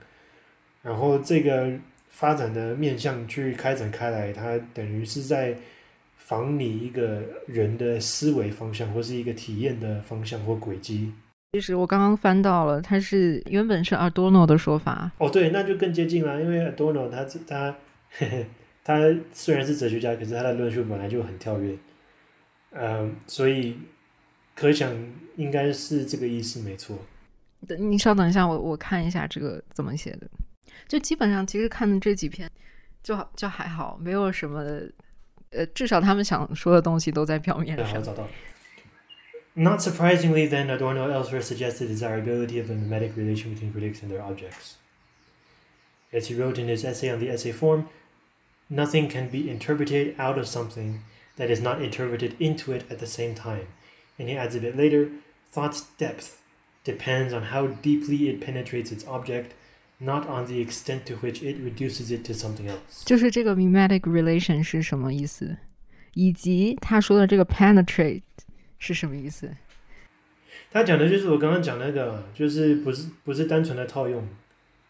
然后这个发展的面向去开展开来，它等于是在。仿你一个人的思维方向，或是一个体验的方向或轨迹。其实我刚刚翻到了，它是原本是 Adorno 的说法。哦，对，那就更接近了，因为 Adorno 他他他虽然是哲学家，可是他的论述本来就很跳跃，嗯，所以可想应该是这个意思没错。等你稍等一下，我我看一下这个怎么写的。就基本上，其实看的这几篇就就还好，没有什么。呃，至少他们想说的东西都在表面上。找到 Not surprisingly, then Adorno elsewhere suggests the desirability of a mimetic relation between critics and their objects. As he wrote in his essay on the essay form, nothing can be interpreted out of something that is not interpreted into it at the same time. And he adds a bit later, thought's depth depends on how deeply it penetrates its object not on the extent to which it reduces it to something else。就是这个 mimetic relation 是什么意思，以及他说的这个 penetrate 是什么意思？他讲的就是我刚刚讲那个，就是不是不是单纯的套用，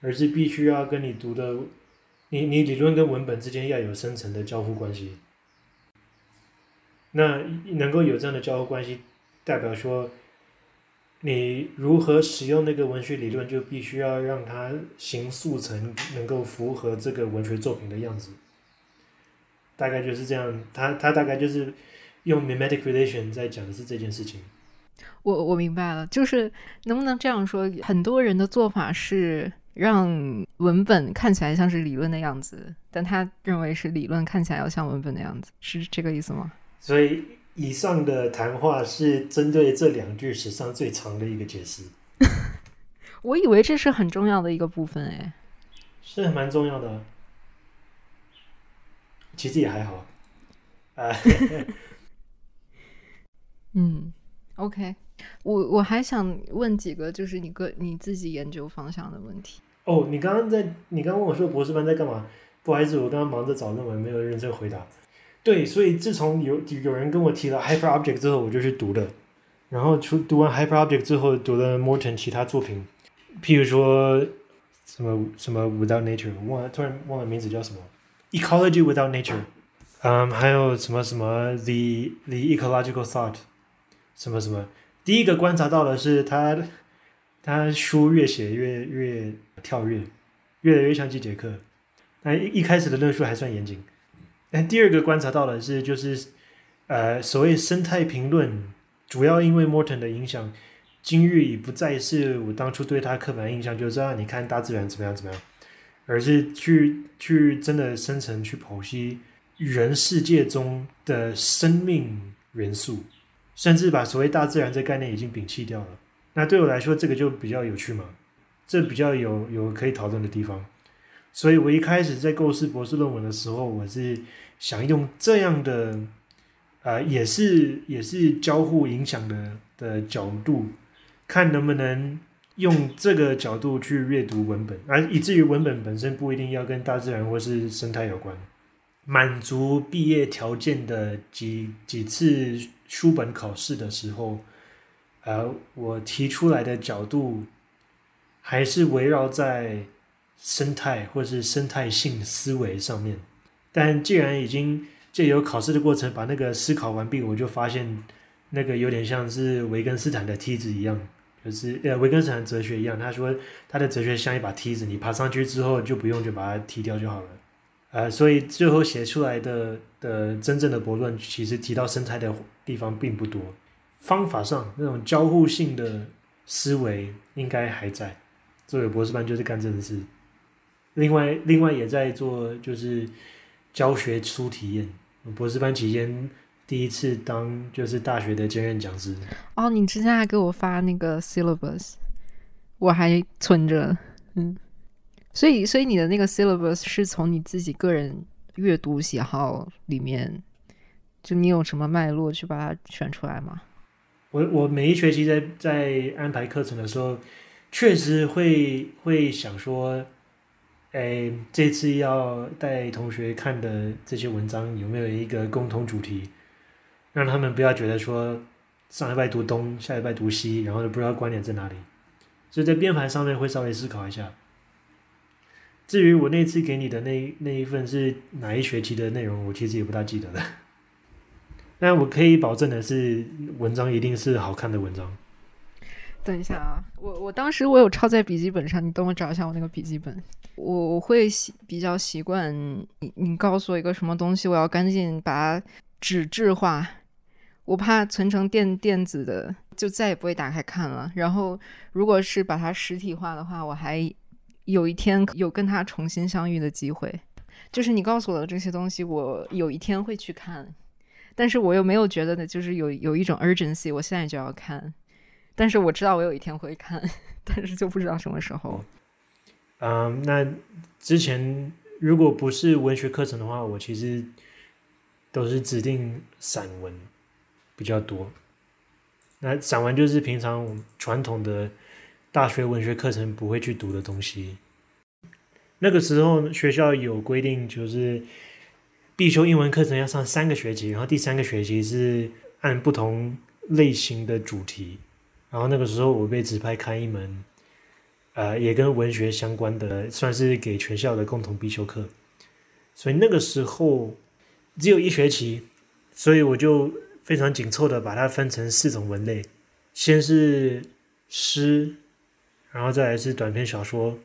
而是必须要跟你读的， 你你理论跟文本之间要有深层的交互关系。那能够有这样的交互关系，代表说。你如何使用那个文学理论，就必须要让它形塑成能够符合这个文学作品的样子。大概就是这样，他他大概就是用 mimetic relation 在讲的是这件事情。我我明白了，就是能不能这样说？很多人的做法是让文本看起来像是理论的样子，但他认为是理论看起来要像文本的样子，是这个意思吗？所以。以上的谈话是针对这两句史上最长的一个解释。我以为这是很重要的一个部分，哎，是蛮重要的。其实也还好。啊，嗯，OK，我我还想问几个，就是你个你自己研究方向的问题。哦，你刚刚在，你刚问我说博士班在干嘛？不好意思，我刚刚忙着找论文，没有认真回答。对，所以自从有有人跟我提了 Hyperobject 之后，我就去读了。然后出读完 Hyperobject 之后，读了 Morton 其他作品，譬如说什么什么 Without Nature，忘了突然忘了名字叫什么 Ecology Without Nature，嗯，还有什么什么 The The Ecological Thought，什么什么。第一个观察到的是他他书越写越越跳跃，越来越像季节课。那一一开始的论述还算严谨。但第二个观察到的是，就是，呃，所谓生态评论，主要因为 Morton 的影响，今日已不再是我当初对他刻板印象，就是让你看大自然怎么样怎么样，而是去去真的深层去剖析人世界中的生命元素，甚至把所谓大自然这概念已经摒弃掉了。那对我来说，这个就比较有趣嘛，这比较有有可以讨论的地方。所以我一开始在构思博士论文的时候，我是。想用这样的，呃，也是也是交互影响的的角度，看能不能用这个角度去阅读文本，而以至于文本本身不一定要跟大自然或是生态有关，满足毕业条件的几几次书本考试的时候，呃，我提出来的角度还是围绕在生态或是生态性思维上面。但既然已经借由考试的过程把那个思考完毕，我就发现那个有点像是维根斯坦的梯子一样，就是呃维根斯坦哲学一样。他说他的哲学像一把梯子，你爬上去之后就不用就把它踢掉就好了。呃，所以最后写出来的的真正的博论，其实提到生态的地方并不多。方法上那种交互性的思维应该还在。作为博士班就是干这件事。另外另外也在做就是。教学初体验，博士班期间第一次当就是大学的兼任讲师。哦，你之前还给我发那个 syllabus，我还存着。嗯，所以所以你的那个 syllabus 是从你自己个人阅读喜好里面，就你有什么脉络去把它选出来吗？我我每一学期在在安排课程的时候，确实会会想说，哎，这次要带同学看的这些文章有没有一个共同主题，让他们不要觉得说上礼拜读东，下礼拜读西，然后就不知道观点在哪里。所以在编排上面会稍微思考一下。至于我那次给你的那那一份是哪一学期的内容，我其实也不大记得了。但我可以保证的是，文章一定是好看的文章。等一下啊，我我当时我有抄在笔记本上，你等我找一下我那个笔记本。我我会习比较习惯你你告诉我一个什么东西，我要赶紧把它纸质化，我怕存成电电子的就再也不会打开看了。然后如果是把它实体化的话，我还有一天有跟他重新相遇的机会。就是你告诉我的这些东西，我有一天会去看。但是我又没有觉得呢，就是有有一种 urgency，我现在就要看。但是我知道我有一天会看，但是就不知道什么时候。嗯，那之前如果不是文学课程的话，我其实都是指定散文比较多。那散文就是平常传统的大学文学课程不会去读的东西。那个时候学校有规定，就是。必修英文课程要上三个学期，然后第三个学期是按不同类型的主题。然后那个时候我被指派开一门，呃，也跟文学相关的，算是给全校的共同必修课。所以那个时候只有一学期，所以我就非常紧凑的把它分成四种文类：先是诗，然后再来是短篇小说，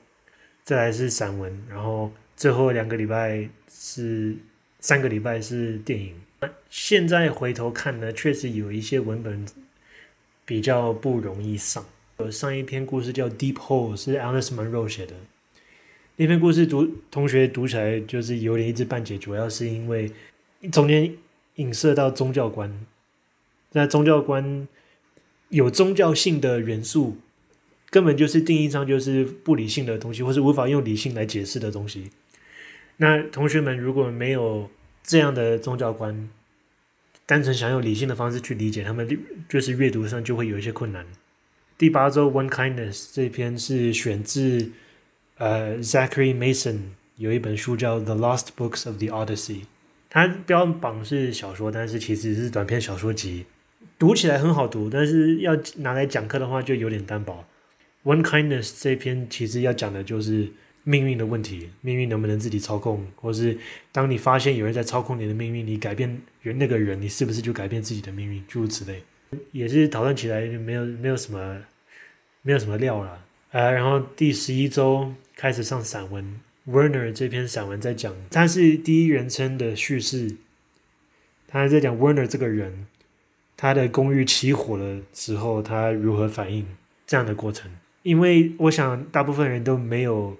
再来是散文，然后最后两个礼拜是。三个礼拜是电影，现在回头看呢，确实有一些文本比较不容易上。有上一篇故事叫《Deep Hole》，是 Alice Munro 写的。那篇故事读同学读起来就是有点一知半解，主要是因为中间影射到宗教观，那宗教观有宗教性的元素，根本就是定义上就是不理性的东西，或是无法用理性来解释的东西。那同学们如果没有这样的宗教观，单纯想用理性的方式去理解，他们就是阅读上就会有一些困难。第八周 One Kindness 这篇是选自呃 Zachary Mason 有一本书叫 The Lost Books of the Odyssey，它标榜是小说，但是其实是短篇小说集，读起来很好读，但是要拿来讲课的话就有点单薄。One Kindness 这篇其实要讲的就是。命运的问题，命运能不能自己操控，或是当你发现有人在操控你的命运，你改变人那个人，你是不是就改变自己的命运？诸如此类，也是讨论起来没有没有什么没有什么料了啊。然后第十一周开始上散文，Werner 这篇散文在讲，他是第一人称的叙事，他在讲 Werner 这个人，他的公寓起火了时候，他如何反应这样的过程。因为我想大部分人都没有。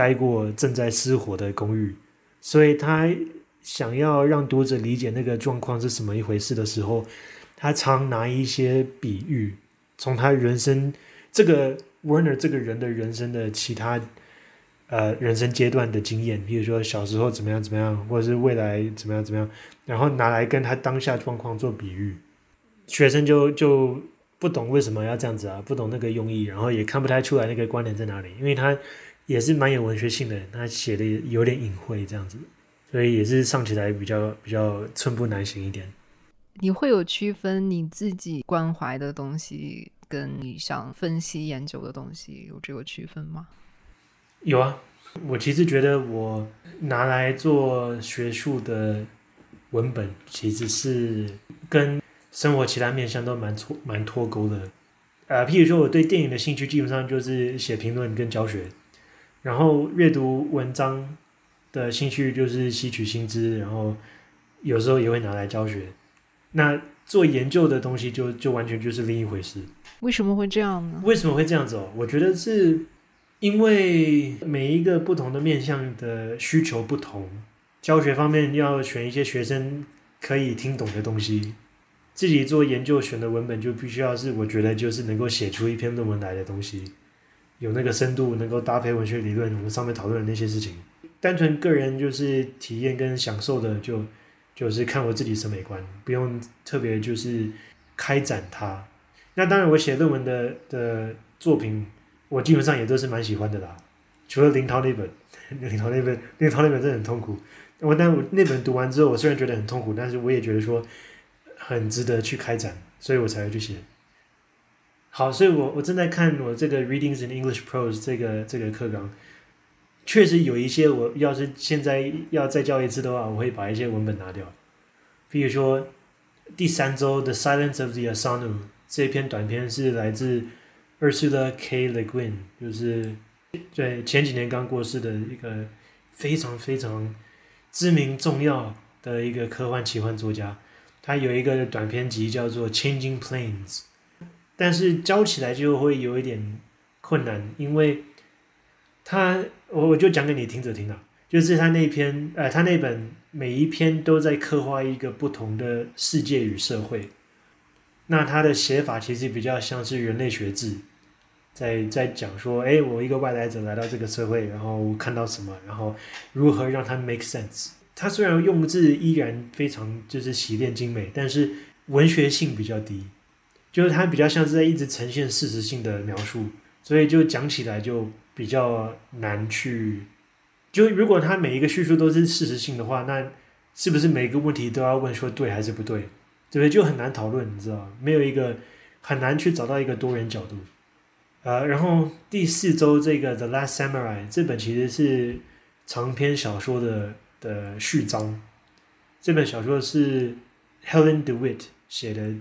待过正在失火的公寓，所以他想要让读者理解那个状况是什么一回事的时候，他常拿一些比喻，从他人生这个 Werner 这个人的人生的其他呃人生阶段的经验，比如说小时候怎么样怎么样，或者是未来怎么样怎么样，然后拿来跟他当下状况做比喻，学生就就不懂为什么要这样子啊，不懂那个用意，然后也看不太出来那个观点在哪里，因为他。也是蛮有文学性的，他写的有点隐晦这样子，所以也是上起来比较比较寸步难行一点。你会有区分你自己关怀的东西，跟你想分析研究的东西有这个区分吗？有啊，我其实觉得我拿来做学术的文本，其实是跟生活其他面向都蛮脱蛮脱钩的。呃，譬如说我对电影的兴趣，基本上就是写评论跟教学。然后阅读文章的兴趣就是吸取新知，然后有时候也会拿来教学。那做研究的东西就就完全就是另一回事。为什么会这样呢？为什么会这样子哦？我觉得是因为每一个不同的面向的需求不同，教学方面要选一些学生可以听懂的东西，自己做研究选的文本就必须要是我觉得就是能够写出一篇论文来的东西。有那个深度，能够搭配文学理论，我们上面讨论的那些事情，单纯个人就是体验跟享受的，就就是看我自己审美观，不用特别就是开展它。那当然，我写论文的的作品，我基本上也都是蛮喜欢的啦。除了林涛那本，林涛那本，林涛那本真的很痛苦。我但我那本读完之后，我虽然觉得很痛苦，但是我也觉得说很值得去开展，所以我才会去写。好，所以我我正在看我这个 Readings in English Prose 这个这个课纲，确实有一些我要是现在要再教一次的话，我会把一些文本拿掉。比如说第三周 The Silence of the Asano 这篇短篇是来自 Ursula K. Le Guin，就是对前几年刚过世的一个非常非常知名重要的一个科幻奇幻作家。他有一个短篇集叫做 Changing Planes。但是教起来就会有一点困难，因为他我我就讲给你听着听啊，就是他那篇呃，他那本每一篇都在刻画一个不同的世界与社会，那他的写法其实比较像是人类学志，在在讲说，哎，我一个外来者来到这个社会，然后看到什么，然后如何让它 make sense。他虽然用字依然非常就是洗练精美，但是文学性比较低。就是它比较像是在一直呈现事实性的描述，所以就讲起来就比较难去。就如果它每一个叙述都是事实性的话，那是不是每个问题都要问说对还是不对？对不对？就很难讨论，你知道没有一个很难去找到一个多元角度。呃，然后第四周这个《The Last Samurai》这本其实是长篇小说的的序章。这本小说是 Helen DeWitt 写的。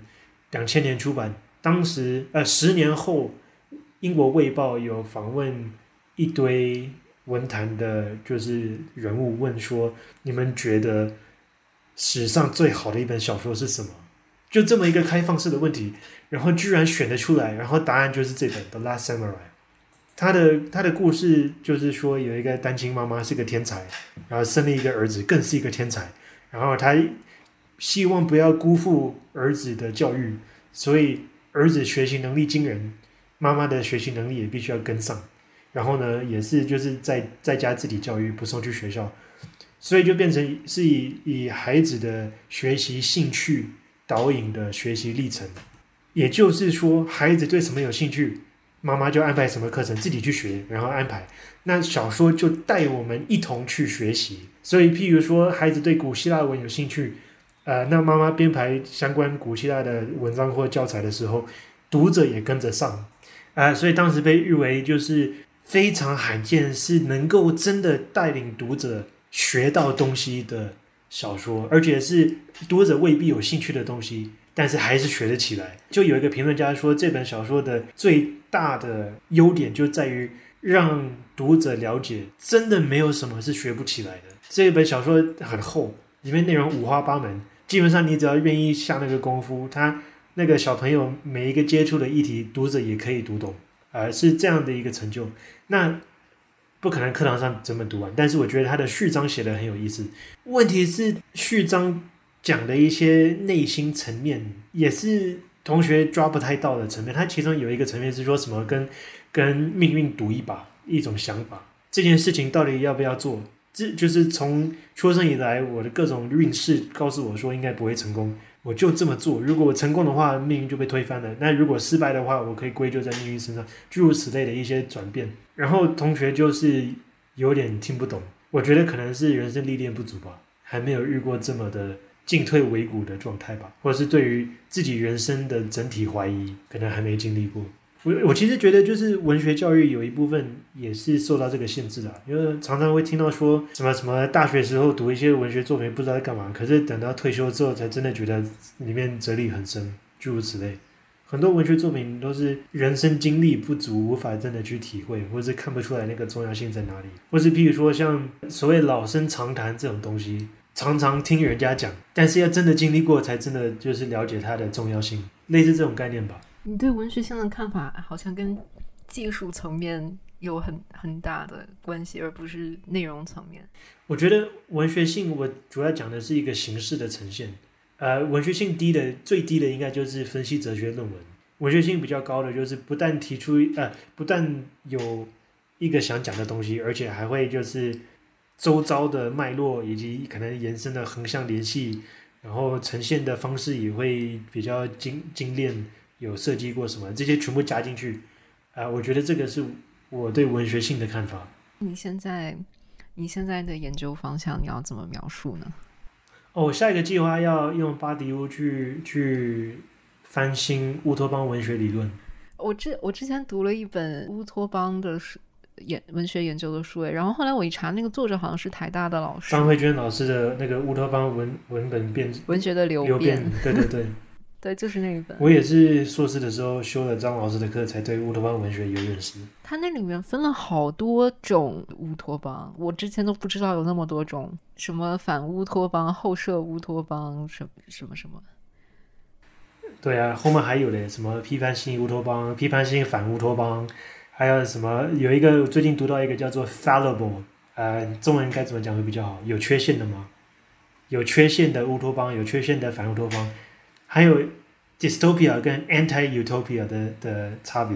两千年出版，当时呃十年后，英国卫报有访问一堆文坛的，就是人物，问说你们觉得史上最好的一本小说是什么？就这么一个开放式的问题，然后居然选得出来，然后答案就是这本《The Last Samurai》。他的他的故事就是说，有一个单亲妈妈是个天才，然后生了一个儿子，更是一个天才，然后他。希望不要辜负儿子的教育，所以儿子学习能力惊人，妈妈的学习能力也必须要跟上。然后呢，也是就是在在家自己教育，不送去学校，所以就变成是以以孩子的学习兴趣导引的学习历程。也就是说，孩子对什么有兴趣，妈妈就安排什么课程，自己去学，然后安排。那小说就带我们一同去学习。所以，譬如说，孩子对古希腊文有兴趣。呃，那妈妈编排相关古希腊的文章或教材的时候，读者也跟着上，啊，所以当时被誉为就是非常罕见，是能够真的带领读者学到东西的小说，而且是读者未必有兴趣的东西，但是还是学得起来。就有一个评论家说，这本小说的最大的优点就在于让读者了解，真的没有什么是学不起来的。这本小说很厚，里面内容五花八门。基本上，你只要愿意下那个功夫，他那个小朋友每一个接触的议题，读者也可以读懂，呃，是这样的一个成就。那不可能课堂上整本读完，但是我觉得他的序章写的很有意思。问题是序章讲的一些内心层面，也是同学抓不太到的层面。他其中有一个层面是说什么跟跟命运赌一把，一种想法，这件事情到底要不要做？这就是从出生以来，我的各种运势告诉我说应该不会成功，我就这么做。如果我成功的话，命运就被推翻了；那如果失败的话，我可以归咎在命运身上，诸如此类的一些转变。然后同学就是有点听不懂，我觉得可能是人生历练不足吧，还没有遇过这么的进退维谷的状态吧，或者是对于自己人生的整体怀疑，可能还没经历过。我我其实觉得，就是文学教育有一部分也是受到这个限制的，因为常常会听到说什么什么大学时候读一些文学作品不知道在干嘛，可是等到退休之后才真的觉得里面哲理很深，诸如此类。很多文学作品都是人生经历不足，无法真的去体会，或是看不出来那个重要性在哪里，或是譬如说像所谓老生常谈这种东西，常常听人家讲，但是要真的经历过才真的就是了解它的重要性，类似这种概念吧。你对文学性的看法好像跟技术层面有很很大的关系，而不是内容层面。我觉得文学性，我主要讲的是一个形式的呈现。呃，文学性低的最低的应该就是分析哲学论文。文学性比较高的就是不但提出呃，不但有一个想讲的东西，而且还会就是周遭的脉络以及可能延伸的横向联系，然后呈现的方式也会比较精精炼。有设计过什么，这些全部加进去，啊、我觉得这个是我对文学性的看法。你现在你现在的研究方向你要怎么描述呢？哦，我下一个计划要用巴迪乌去去翻新乌托邦文学理论。我之我之前读了一本乌托邦的书研文学研究的书，诶然后后来我一查，那个作者好像是台大的老师，张慧娟老师的那个乌托邦文文本变文学的流流变，对对对，对，就是那一本。我也是硕士的时候修了张老师的课，才对乌托邦文学有认识。他那里面分了好多种乌托邦，我之前都不知道有那么多种，什么反乌托邦、后设乌托邦，什么什么什么。对啊，后面还有嘞，什么批判性乌托邦、批判性反乌托邦，还有什么有一个最近读到一个叫做 fallible，呃，中文该怎么讲会比较好？有缺陷的吗？有缺陷的乌托邦，有缺陷的反乌托邦，还有 dystopia 跟 anti-utopia 的的差别，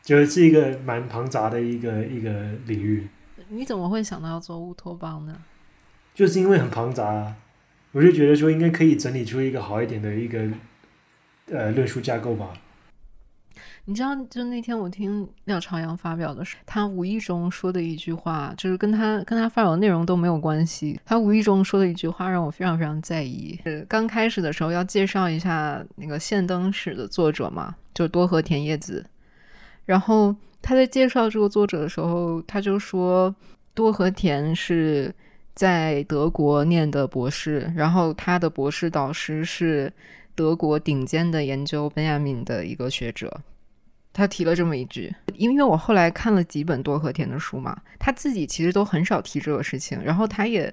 就是一个蛮庞杂的一个一个领域，你怎么会想到要做乌托邦呢？就是因为很庞杂、啊，我就觉得说应该可以整理出一个好一点的一个呃论述架构吧。你知道，就那天我听廖朝阳发表的时候，他无意中说的一句话，就是跟他跟他发表的内容都没有关系。他无意中说的一句话让我非常非常在意。是刚开始的时候要介绍一下那个现灯史的作者嘛，就多和田叶子。然后他在介绍这个作者的时候，他就说多和田是在德国念的博士，然后他的博士导师是德国顶尖的研究本雅明的一个学者。他提了这么一句，因为我后来看了几本多和田的书嘛，他自己其实都很少提这个事情，然后他也，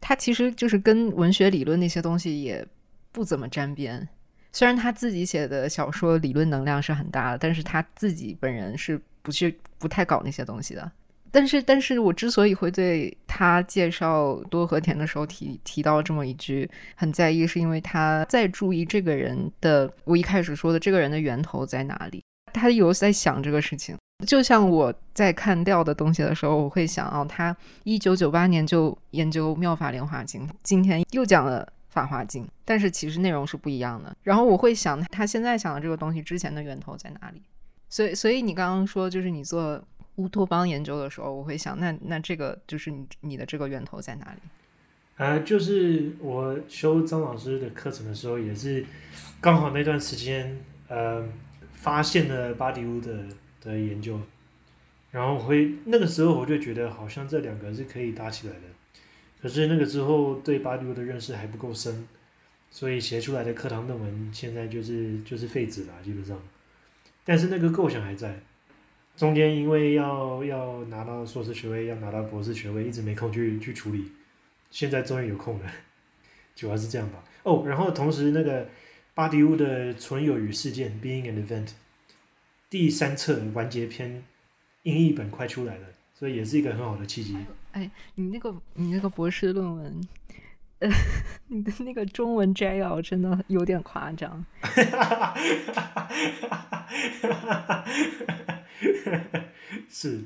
他其实就是跟文学理论那些东西也不怎么沾边。虽然他自己写的小说理论能量是很大的，但是他自己本人是不去不太搞那些东西的。但是，但是我之所以会对他介绍多和田的时候提提到这么一句很在意，是因为他在注意这个人的，我一开始说的这个人的源头在哪里。他有在想这个事情，就像我在看掉的东西的时候，我会想哦，他一九九八年就研究《妙法莲华经》，今天又讲了《法华经》，但是其实内容是不一样的。然后我会想，他现在想的这个东西之前的源头在哪里？所以，所以你刚刚说，就是你做乌托邦研究的时候，我会想，那那这个就是你你的这个源头在哪里？呃，就是我修张老师的课程的时候，也是刚好那段时间，呃。发现了巴迪乌的的研究，然后会那个时候我就觉得好像这两个是可以搭起来的，可是那个之后对巴迪乌的认识还不够深，所以写出来的课堂论文现在就是就是废纸了，基本上。但是那个构想还在，中间因为要要拿到硕士学位，要拿到博士学位，一直没空去去处理，现在终于有空了，主要是这样吧。哦，然后同时那个。巴迪乌的《存有与事件》（Being an Event） 第三册完结篇英译本快出来了，所以也是一个很好的契机。哎，你那个你那个博士论文，呃，你的那个中文摘要真的有点夸张。是。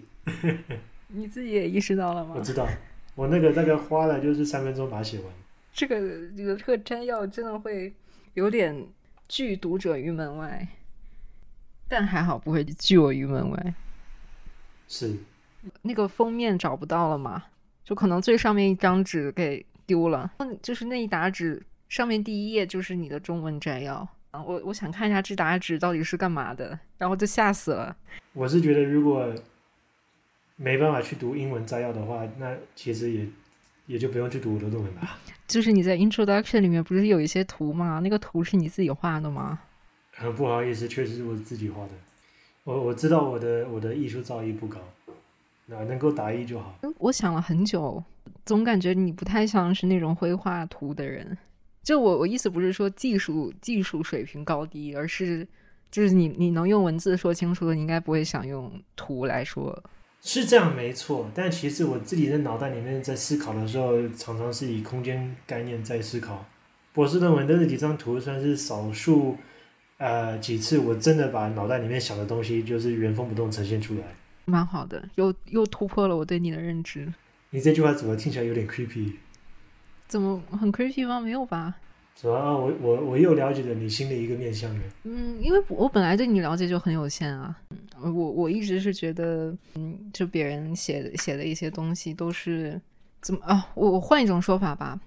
你自己也意识到了吗？我知道，我那个大概花了就是三分钟把它写完。这个这个这个摘要真的会。有点拒读者于门外，但还好不会拒我于门外。是那个封面找不到了吗？就可能最上面一张纸给丢了。就是那一沓纸上面第一页就是你的中文摘要啊！我我想看一下这沓纸到底是干嘛的，然后就吓死了。我是觉得如果没办法去读英文摘要的话，那其实也也就不用去读我的论文了。就是你在 introduction 里面不是有一些图吗？那个图是你自己画的吗？很不好意思，确实是我自己画的。我我知道我的我的艺术造诣不高，那能够达意就好。我想了很久，总感觉你不太像是那种会画图的人。就我我意思不是说技术技术水平高低，而是就是你你能用文字说清楚的，你应该不会想用图来说。是这样没错，但其实我自己在脑袋里面在思考的时候，常常是以空间概念在思考。博士论文的那几张图算是少数，呃，几次我真的把脑袋里面想的东西就是原封不动呈现出来。蛮好的，又又突破了我对你的认知。你这句话怎么听起来有点 creepy？怎么很 creepy 吗？没有吧？主要？啊，我我我又了解了你新的一个面相了。嗯，因为我本来对你了解就很有限啊。我我一直是觉得，嗯，就别人写的写的一些东西都是怎么啊？我我换一种说法吧，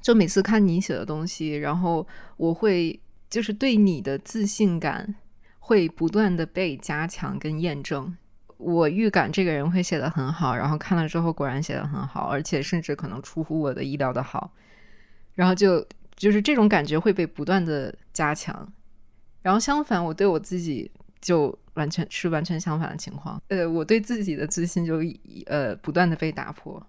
就每次看你写的东西，然后我会就是对你的自信感会不断的被加强跟验证。我预感这个人会写的很好，然后看了之后果然写的很好，而且甚至可能出乎我的意料的好，然后就就是这种感觉会被不断的加强。然后相反，我对我自己就完全是完全相反的情况。呃，我对自己的自信就呃不断的被打破。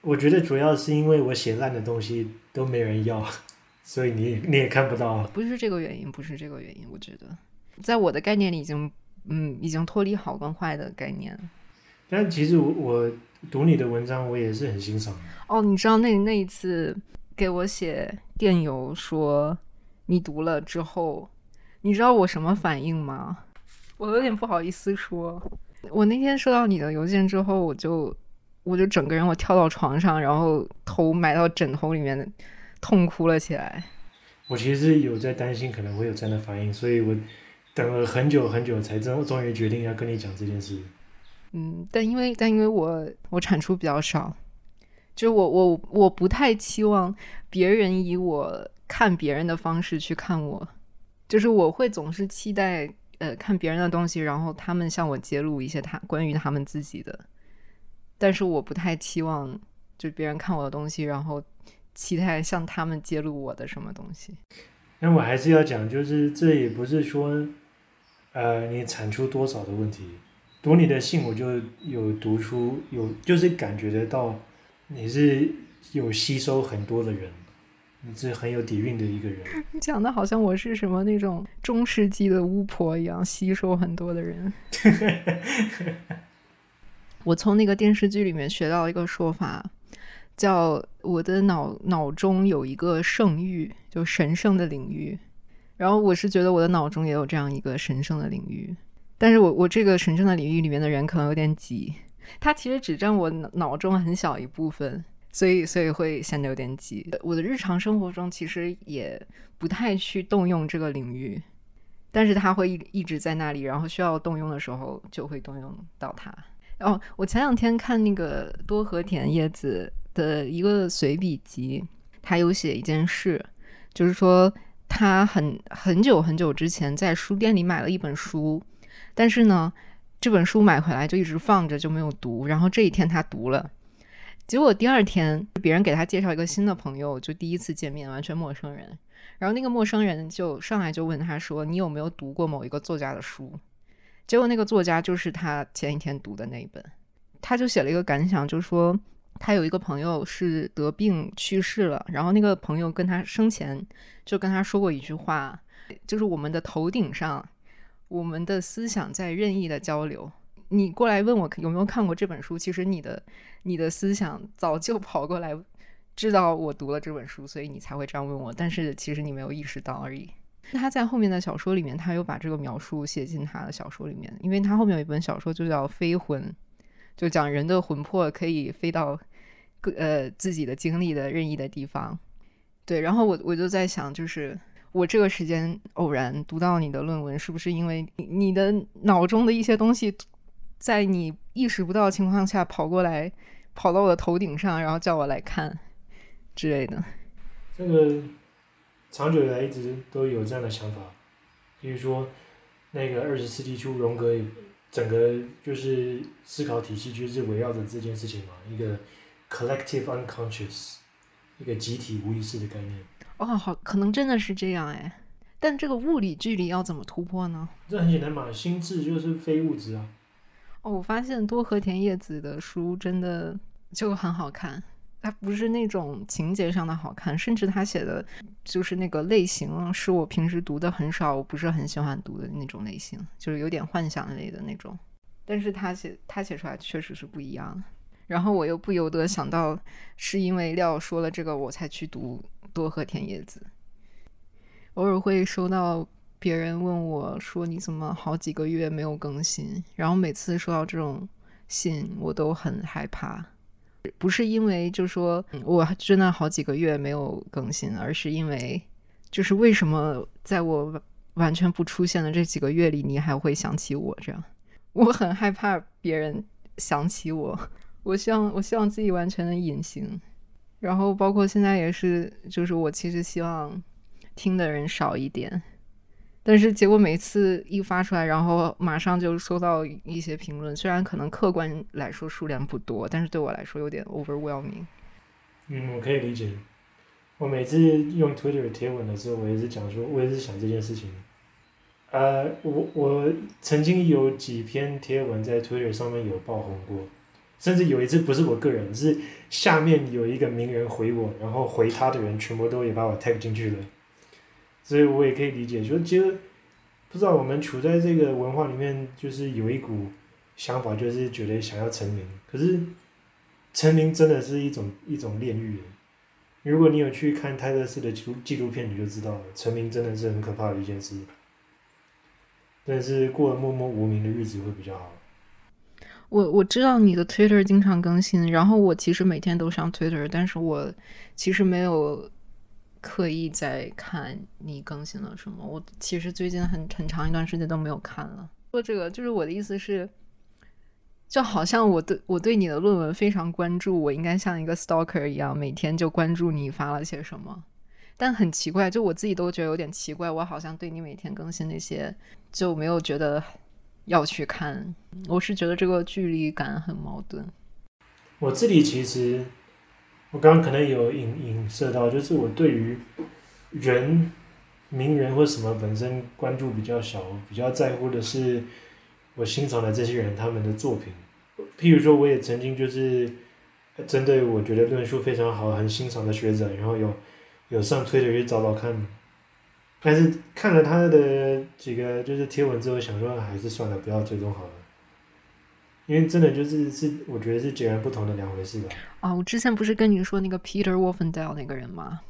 我觉得主要是因为我写烂的东西都没人要，所以你你也看不到。不是这个原因，不是这个原因。我觉得，在我的概念里已经。嗯，已经脱离好跟坏的概念。但其实我我读你的文章，我也是很欣赏。哦，你知道那那一次给我写电邮说你读了之后，你知道我什么反应吗？我有点不好意思说。我那天收到你的邮件之后，我就我就整个人我跳到床上，然后头埋到枕头里面，痛哭了起来。我其实有在担心可能会有这样的反应，所以我。等了很久很久，才终终于决定要跟你讲这件事。嗯，但因为但因为我我产出比较少，就我我我不太期望别人以我看别人的方式去看我，就是我会总是期待呃看别人的东西，然后他们向我揭露一些他关于他们自己的，但是我不太期望就别人看我的东西，然后期待向他们揭露我的什么东西。那我还是要讲，就是这也不是说。呃，你产出多少的问题？读你的信，我就有读出有，就是感觉得到你是有吸收很多的人，你是很有底蕴的一个人。你 讲的好像我是什么那种中世纪的巫婆一样，吸收很多的人。我从那个电视剧里面学到一个说法，叫我的脑脑中有一个圣域，就神圣的领域。然后我是觉得我的脑中也有这样一个神圣的领域，但是我我这个神圣的领域里面的人可能有点挤，它其实只占我脑中很小一部分，所以所以会显得有点挤。我的日常生活中其实也不太去动用这个领域，但是它会一一直在那里，然后需要动用的时候就会动用到它。哦，我前两天看那个多和田叶子的一个随笔集，他有写一件事，就是说。他很很久很久之前在书店里买了一本书，但是呢，这本书买回来就一直放着就没有读。然后这一天他读了，结果第二天别人给他介绍一个新的朋友，就第一次见面，完全陌生人。然后那个陌生人就上来就问他说：“你有没有读过某一个作家的书？”结果那个作家就是他前一天读的那一本。他就写了一个感想，就说。他有一个朋友是得病去世了，然后那个朋友跟他生前就跟他说过一句话，就是我们的头顶上，我们的思想在任意的交流。你过来问我有没有看过这本书，其实你的你的思想早就跑过来，知道我读了这本书，所以你才会这样问我。但是其实你没有意识到而已。他在后面的小说里面，他又把这个描述写进他的小说里面，因为他后面有一本小说就叫《飞魂》。就讲人的魂魄可以飞到各呃自己的经历的任意的地方，对。然后我我就在想，就是我这个时间偶然读到你的论文，是不是因为你的脑中的一些东西，在你意识不到的情况下跑过来，跑到我的头顶上，然后叫我来看之类的。这个长久以来一直都有这样的想法，比如说那个二十世纪初荣格。整个就是思考体系，就是围绕着这件事情嘛，一个 collective unconscious，一个集体无意识的概念。哦，好，可能真的是这样哎。但这个物理距离要怎么突破呢？这很简单嘛，心智就是非物质啊。我发现多和田叶子的书真的就很好看。它不是那种情节上的好看，甚至他写的，就是那个类型是我平时读的很少，我不是很喜欢读的那种类型，就是有点幻想类的那种。但是他写他写出来确实是不一样。然后我又不由得想到，是因为廖说了这个，我才去读多和田叶子。偶尔会收到别人问我说：“你怎么好几个月没有更新？”然后每次收到这种信，我都很害怕。不是因为就说我真的好几个月没有更新，而是因为就是为什么在我完全不出现的这几个月里，你还会想起我？这样，我很害怕别人想起我。我希望我希望自己完全的隐形，然后包括现在也是，就是我其实希望听的人少一点。但是结果每次一发出来，然后马上就收到一些评论，虽然可能客观来说数量不多，但是对我来说有点 overwhelming。嗯，我可以理解。我每次用 Twitter 贴文的时候，我也是讲说，我也是想这件事情。呃，我我曾经有几篇贴文在 Twitter 上面有爆红过，甚至有一次不是我个人，是下面有一个名人回我，然后回他的人全部都也把我 tag 进去了。所以我也可以理解，就其实不知道我们处在这个文化里面，就是有一股想法，就是觉得想要成名。可是成名真的是一种一种炼狱。如果你有去看泰勒斯的纪录纪录片，你就知道了，成名真的是很可怕的一件事。但是过了默默无名的日子会比较好。我我知道你的 Twitter 经常更新，然后我其实每天都上 Twitter，但是我其实没有。刻意在看你更新了什么？我其实最近很很长一段时间都没有看了。说这个就是我的意思是，就好像我对我对你的论文非常关注，我应该像一个 stalker 一样，每天就关注你发了些什么。但很奇怪，就我自己都觉得有点奇怪，我好像对你每天更新那些就没有觉得要去看。我是觉得这个距离感很矛盾。我自己其实。我刚刚可能有影影射到，就是我对于人、名人或什么本身关注比较小，比较在乎的是我欣赏的这些人他们的作品。譬如说，我也曾经就是针对我觉得论述非常好、很欣赏的学者，然后有有上推特去找找看，但是看了他的几个就是贴文之后，想说还是算了，不要追踪好了。因为真的就是是，我觉得是截然不同的两回事吧。啊，我之前不是跟你说那个 Peter Wolfendale 那个人吗？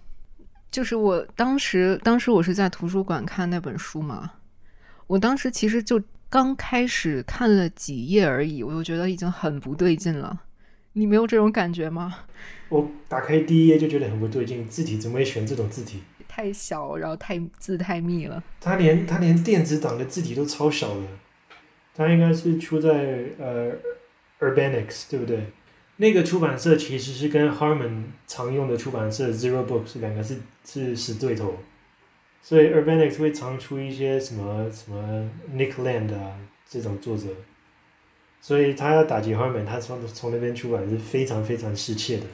就是我当时，当时我是在图书馆看那本书嘛。我当时其实就刚开始看了几页而已，我就觉得已经很不对劲了。你没有这种感觉吗？我打开第一页就觉得很不对劲，字体怎么会选这种字体？太小，然后太字太密了。他连他连电子档的字体都超小了。他应该是出在呃，Urbanics 对不对？那个出版社其实是跟 Harman 常用的出版社 Zero Books 两个是是死对头，所以 Urbanics 会常出一些什么什么 Nick Land 啊这种作者，所以他要打击 Harman，他从从那边出版是非常非常失切的。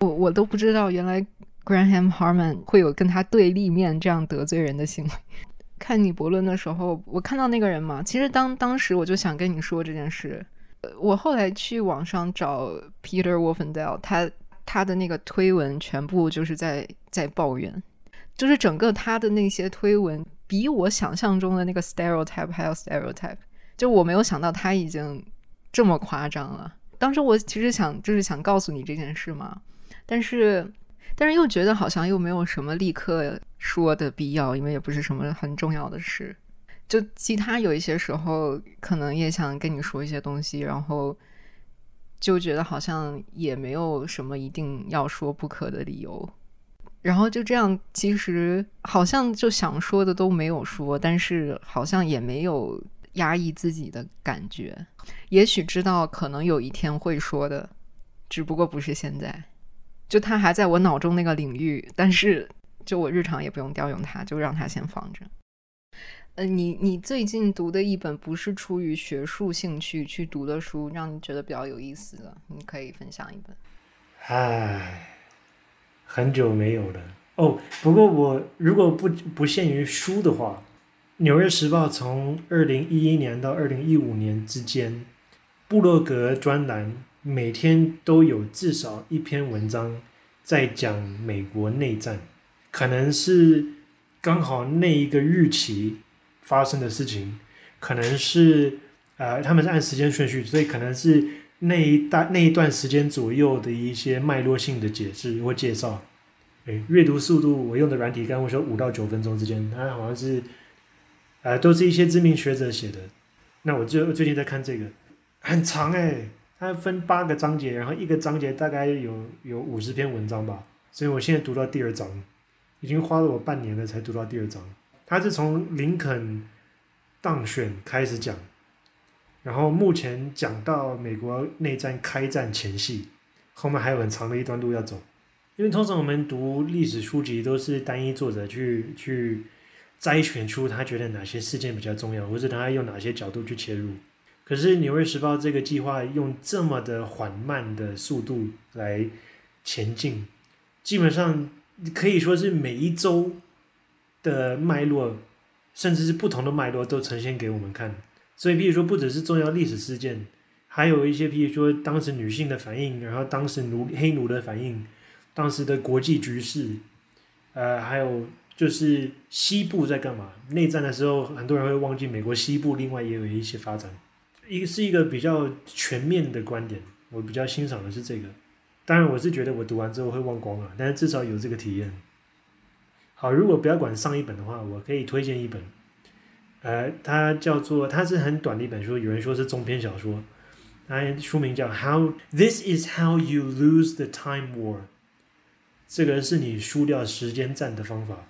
我我都不知道原来 Graham Harman 会有跟他对立面这样得罪人的行为。看你博论的时候，我看到那个人嘛，其实当当时我就想跟你说这件事。我后来去网上找 Peter Wolfendale，他他的那个推文全部就是在在抱怨，就是整个他的那些推文比我想象中的那个 stereotype 还要 stereotype，就我没有想到他已经这么夸张了。当时我其实想就是想告诉你这件事嘛，但是。但是又觉得好像又没有什么立刻说的必要，因为也不是什么很重要的事。就其他有一些时候，可能也想跟你说一些东西，然后就觉得好像也没有什么一定要说不可的理由。然后就这样，其实好像就想说的都没有说，但是好像也没有压抑自己的感觉。也许知道可能有一天会说的，只不过不是现在。就他还在我脑中那个领域，但是就我日常也不用调用它，就让它先放着。呃，你你最近读的一本不是出于学术兴趣去读的书，让你觉得比较有意思的，你可以分享一本。唉，很久没有了哦。不过我如果不不限于书的话，《纽约时报》从二零一一年到二零一五年之间，布洛格专栏。每天都有至少一篇文章在讲美国内战，可能是刚好那一个日期发生的事情，可能是呃他们是按时间顺序，所以可能是那一大那一段时间左右的一些脉络性的解释或介绍。诶，阅读速度我用的软体刚我说五到九分钟之间，它好像是呃都是一些知名学者写的。那我最最近在看这个，很长诶。它分八个章节，然后一个章节大概有有五十篇文章吧，所以我现在读到第二章，已经花了我半年了才读到第二章。他是从林肯当选开始讲，然后目前讲到美国内战开战前夕，后面还有很长的一段路要走。因为通常我们读历史书籍都是单一作者去去摘选出他觉得哪些事件比较重要，或者他用哪些角度去切入。可是《纽约时报》这个计划用这么的缓慢的速度来前进，基本上可以说是每一周的脉络，甚至是不同的脉络都呈现给我们看。所以，比如说不只是重要历史事件，还有一些，譬如说当时女性的反应，然后当时奴黑奴的反应。当时的国际局势，呃，还有就是西部在干嘛？内战的时候，很多人会忘记美国西部另外也有一些发展。一个是一个比较全面的观点，我比较欣赏的是这个。当然，我是觉得我读完之后会忘光了，但是至少有这个体验。好，如果不要管上一本的话，我可以推荐一本，呃，它叫做它是很短的一本书，有人说是中篇小说，它书名叫《How This Is How You Lose the Time War》。这个是你输掉时间战的方法，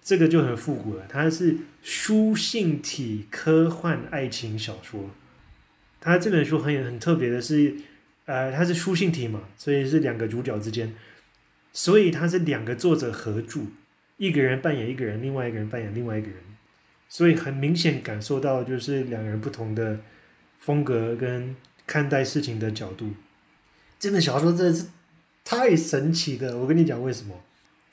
这个就很复古了。它是书信体科幻爱情小说。它这本书很很特别的是，呃，它是书信体嘛，所以是两个主角之间，所以它是两个作者合著，一个人扮演一个人，另外一个人扮演另外一个人，所以很明显感受到就是两个人不同的风格跟看待事情的角度。这本小说真的是。太神奇的，我跟你讲为什么？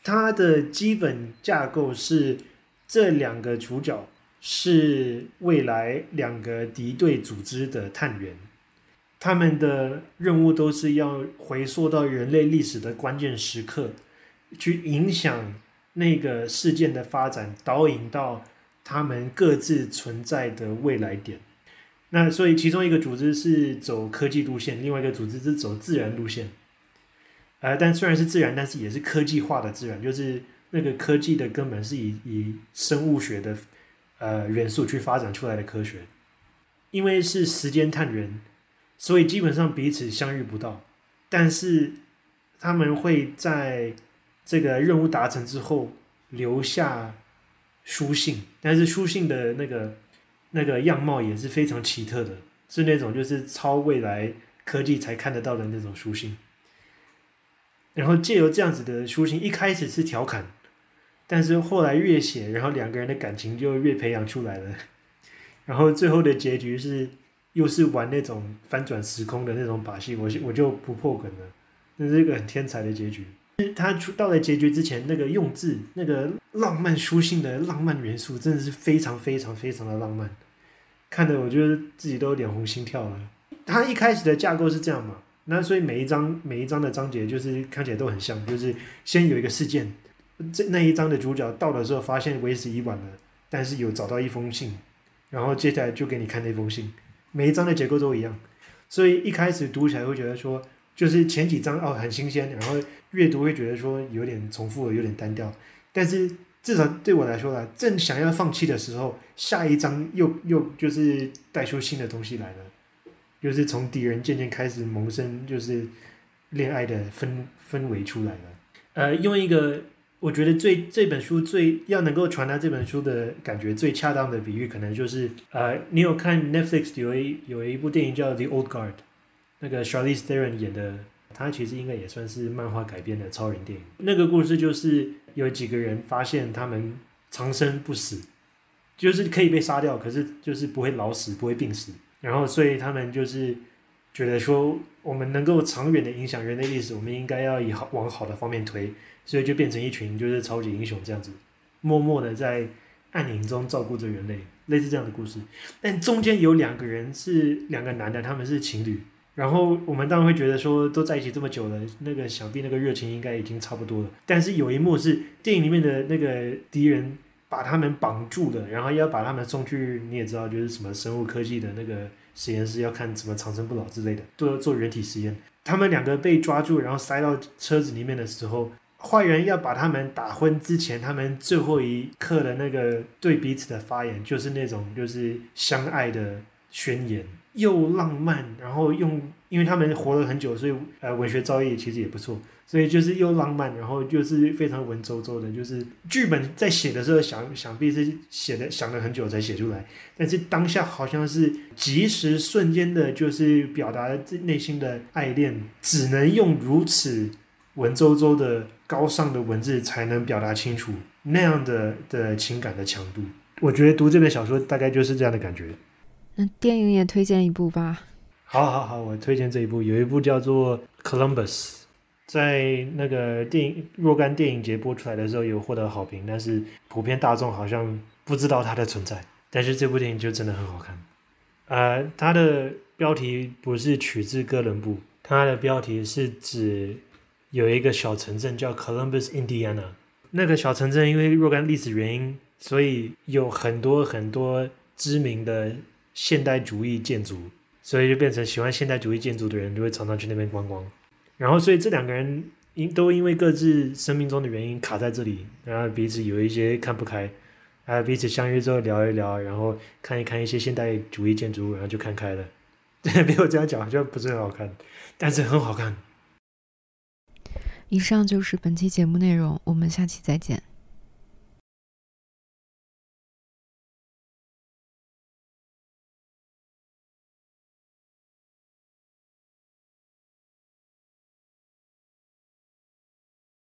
它的基本架构是这两个主角是未来两个敌对组织的探员，他们的任务都是要回溯到人类历史的关键时刻，去影响那个事件的发展，导引到他们各自存在的未来点。那所以其中一个组织是走科技路线，另外一个组织是走自然路线。呃，但虽然是自然，但是也是科技化的自然，就是那个科技的根本是以以生物学的呃元素去发展出来的科学。因为是时间探员，所以基本上彼此相遇不到，但是他们会在这个任务达成之后留下书信，但是书信的那个那个样貌也是非常奇特的，是那种就是超未来科技才看得到的那种书信。然后借由这样子的书信，一开始是调侃，但是后来越写，然后两个人的感情就越培养出来了。然后最后的结局是，又是玩那种翻转时空的那种把戏，我我就不破梗了。那是一个很天才的结局。他出到了结局之前，那个用字，那个浪漫书信的浪漫元素，真的是非常非常非常的浪漫，看得我觉得自己都脸红心跳了。他一开始的架构是这样嘛？那所以每一章每一章的章节就是看起来都很像，就是先有一个事件，这那一章的主角到了之后发现为时已晚了，但是有找到一封信，然后接下来就给你看那封信，每一章的结构都一样，所以一开始读起来会觉得说，就是前几章哦很新鲜，然后阅读会觉得说有点重复有点单调，但是至少对我来说啦，正想要放弃的时候，下一章又又就是带出新的东西来了。就是从敌人渐渐开始萌生，就是恋爱的氛氛围出来了。呃，用一个我觉得最这本书最要能够传达这本书的感觉最恰当的比喻，可能就是呃，你有看 Netflix 有一有一部电影叫《The Old Guard》，那个 Charlize Theron 演的，他其实应该也算是漫画改编的超人电影。那个故事就是有几个人发现他们长生不死，就是可以被杀掉，可是就是不会老死，不会病死。然后，所以他们就是觉得说，我们能够长远的影响人类历史，我们应该要以好往好的方面推，所以就变成一群就是超级英雄这样子，默默的在暗影中照顾着人类，类似这样的故事。但中间有两个人是两个男的，他们是情侣。然后我们当然会觉得说，都在一起这么久了，那个想必那个热情应该已经差不多了。但是有一幕是电影里面的那个敌人。把他们绑住了，然后要把他们送去，你也知道，就是什么生物科技的那个实验室，要看什么长生不老之类的，都要做人体实验。他们两个被抓住，然后塞到车子里面的时候，坏人要把他们打昏之前，他们最后一刻的那个对彼此的发言，就是那种就是相爱的宣言。又浪漫，然后用，因为他们活了很久，所以呃文学造诣其实也不错，所以就是又浪漫，然后就是非常文绉绉的，就是剧本在写的时候想想必是写的想了很久才写出来，但是当下好像是即时瞬间的，就是表达自内心的爱恋，只能用如此文绉绉的高尚的文字才能表达清楚那样的的情感的强度。我觉得读这本小说大概就是这样的感觉。电影也推荐一部吧。好，好，好，我推荐这一部，有一部叫做《Columbus》，在那个电影若干电影节播出来的时候有获得好评，但是普遍大众好像不知道它的存在。但是这部电影就真的很好看。呃，它的标题不是取自哥伦布，它的标题是指有一个小城镇叫 Columbus, Indiana。那个小城镇因为若干历史原因，所以有很多很多知名的。现代主义建筑，所以就变成喜欢现代主义建筑的人就会常常去那边观光。然后，所以这两个人因都因为各自生命中的原因卡在这里，然后彼此有一些看不开，啊，彼此相遇之后聊一聊，然后看一看一些现代主义建筑，然后就看开了。被我这样讲好像不是很好看，但是很好看。以上就是本期节目内容，我们下期再见。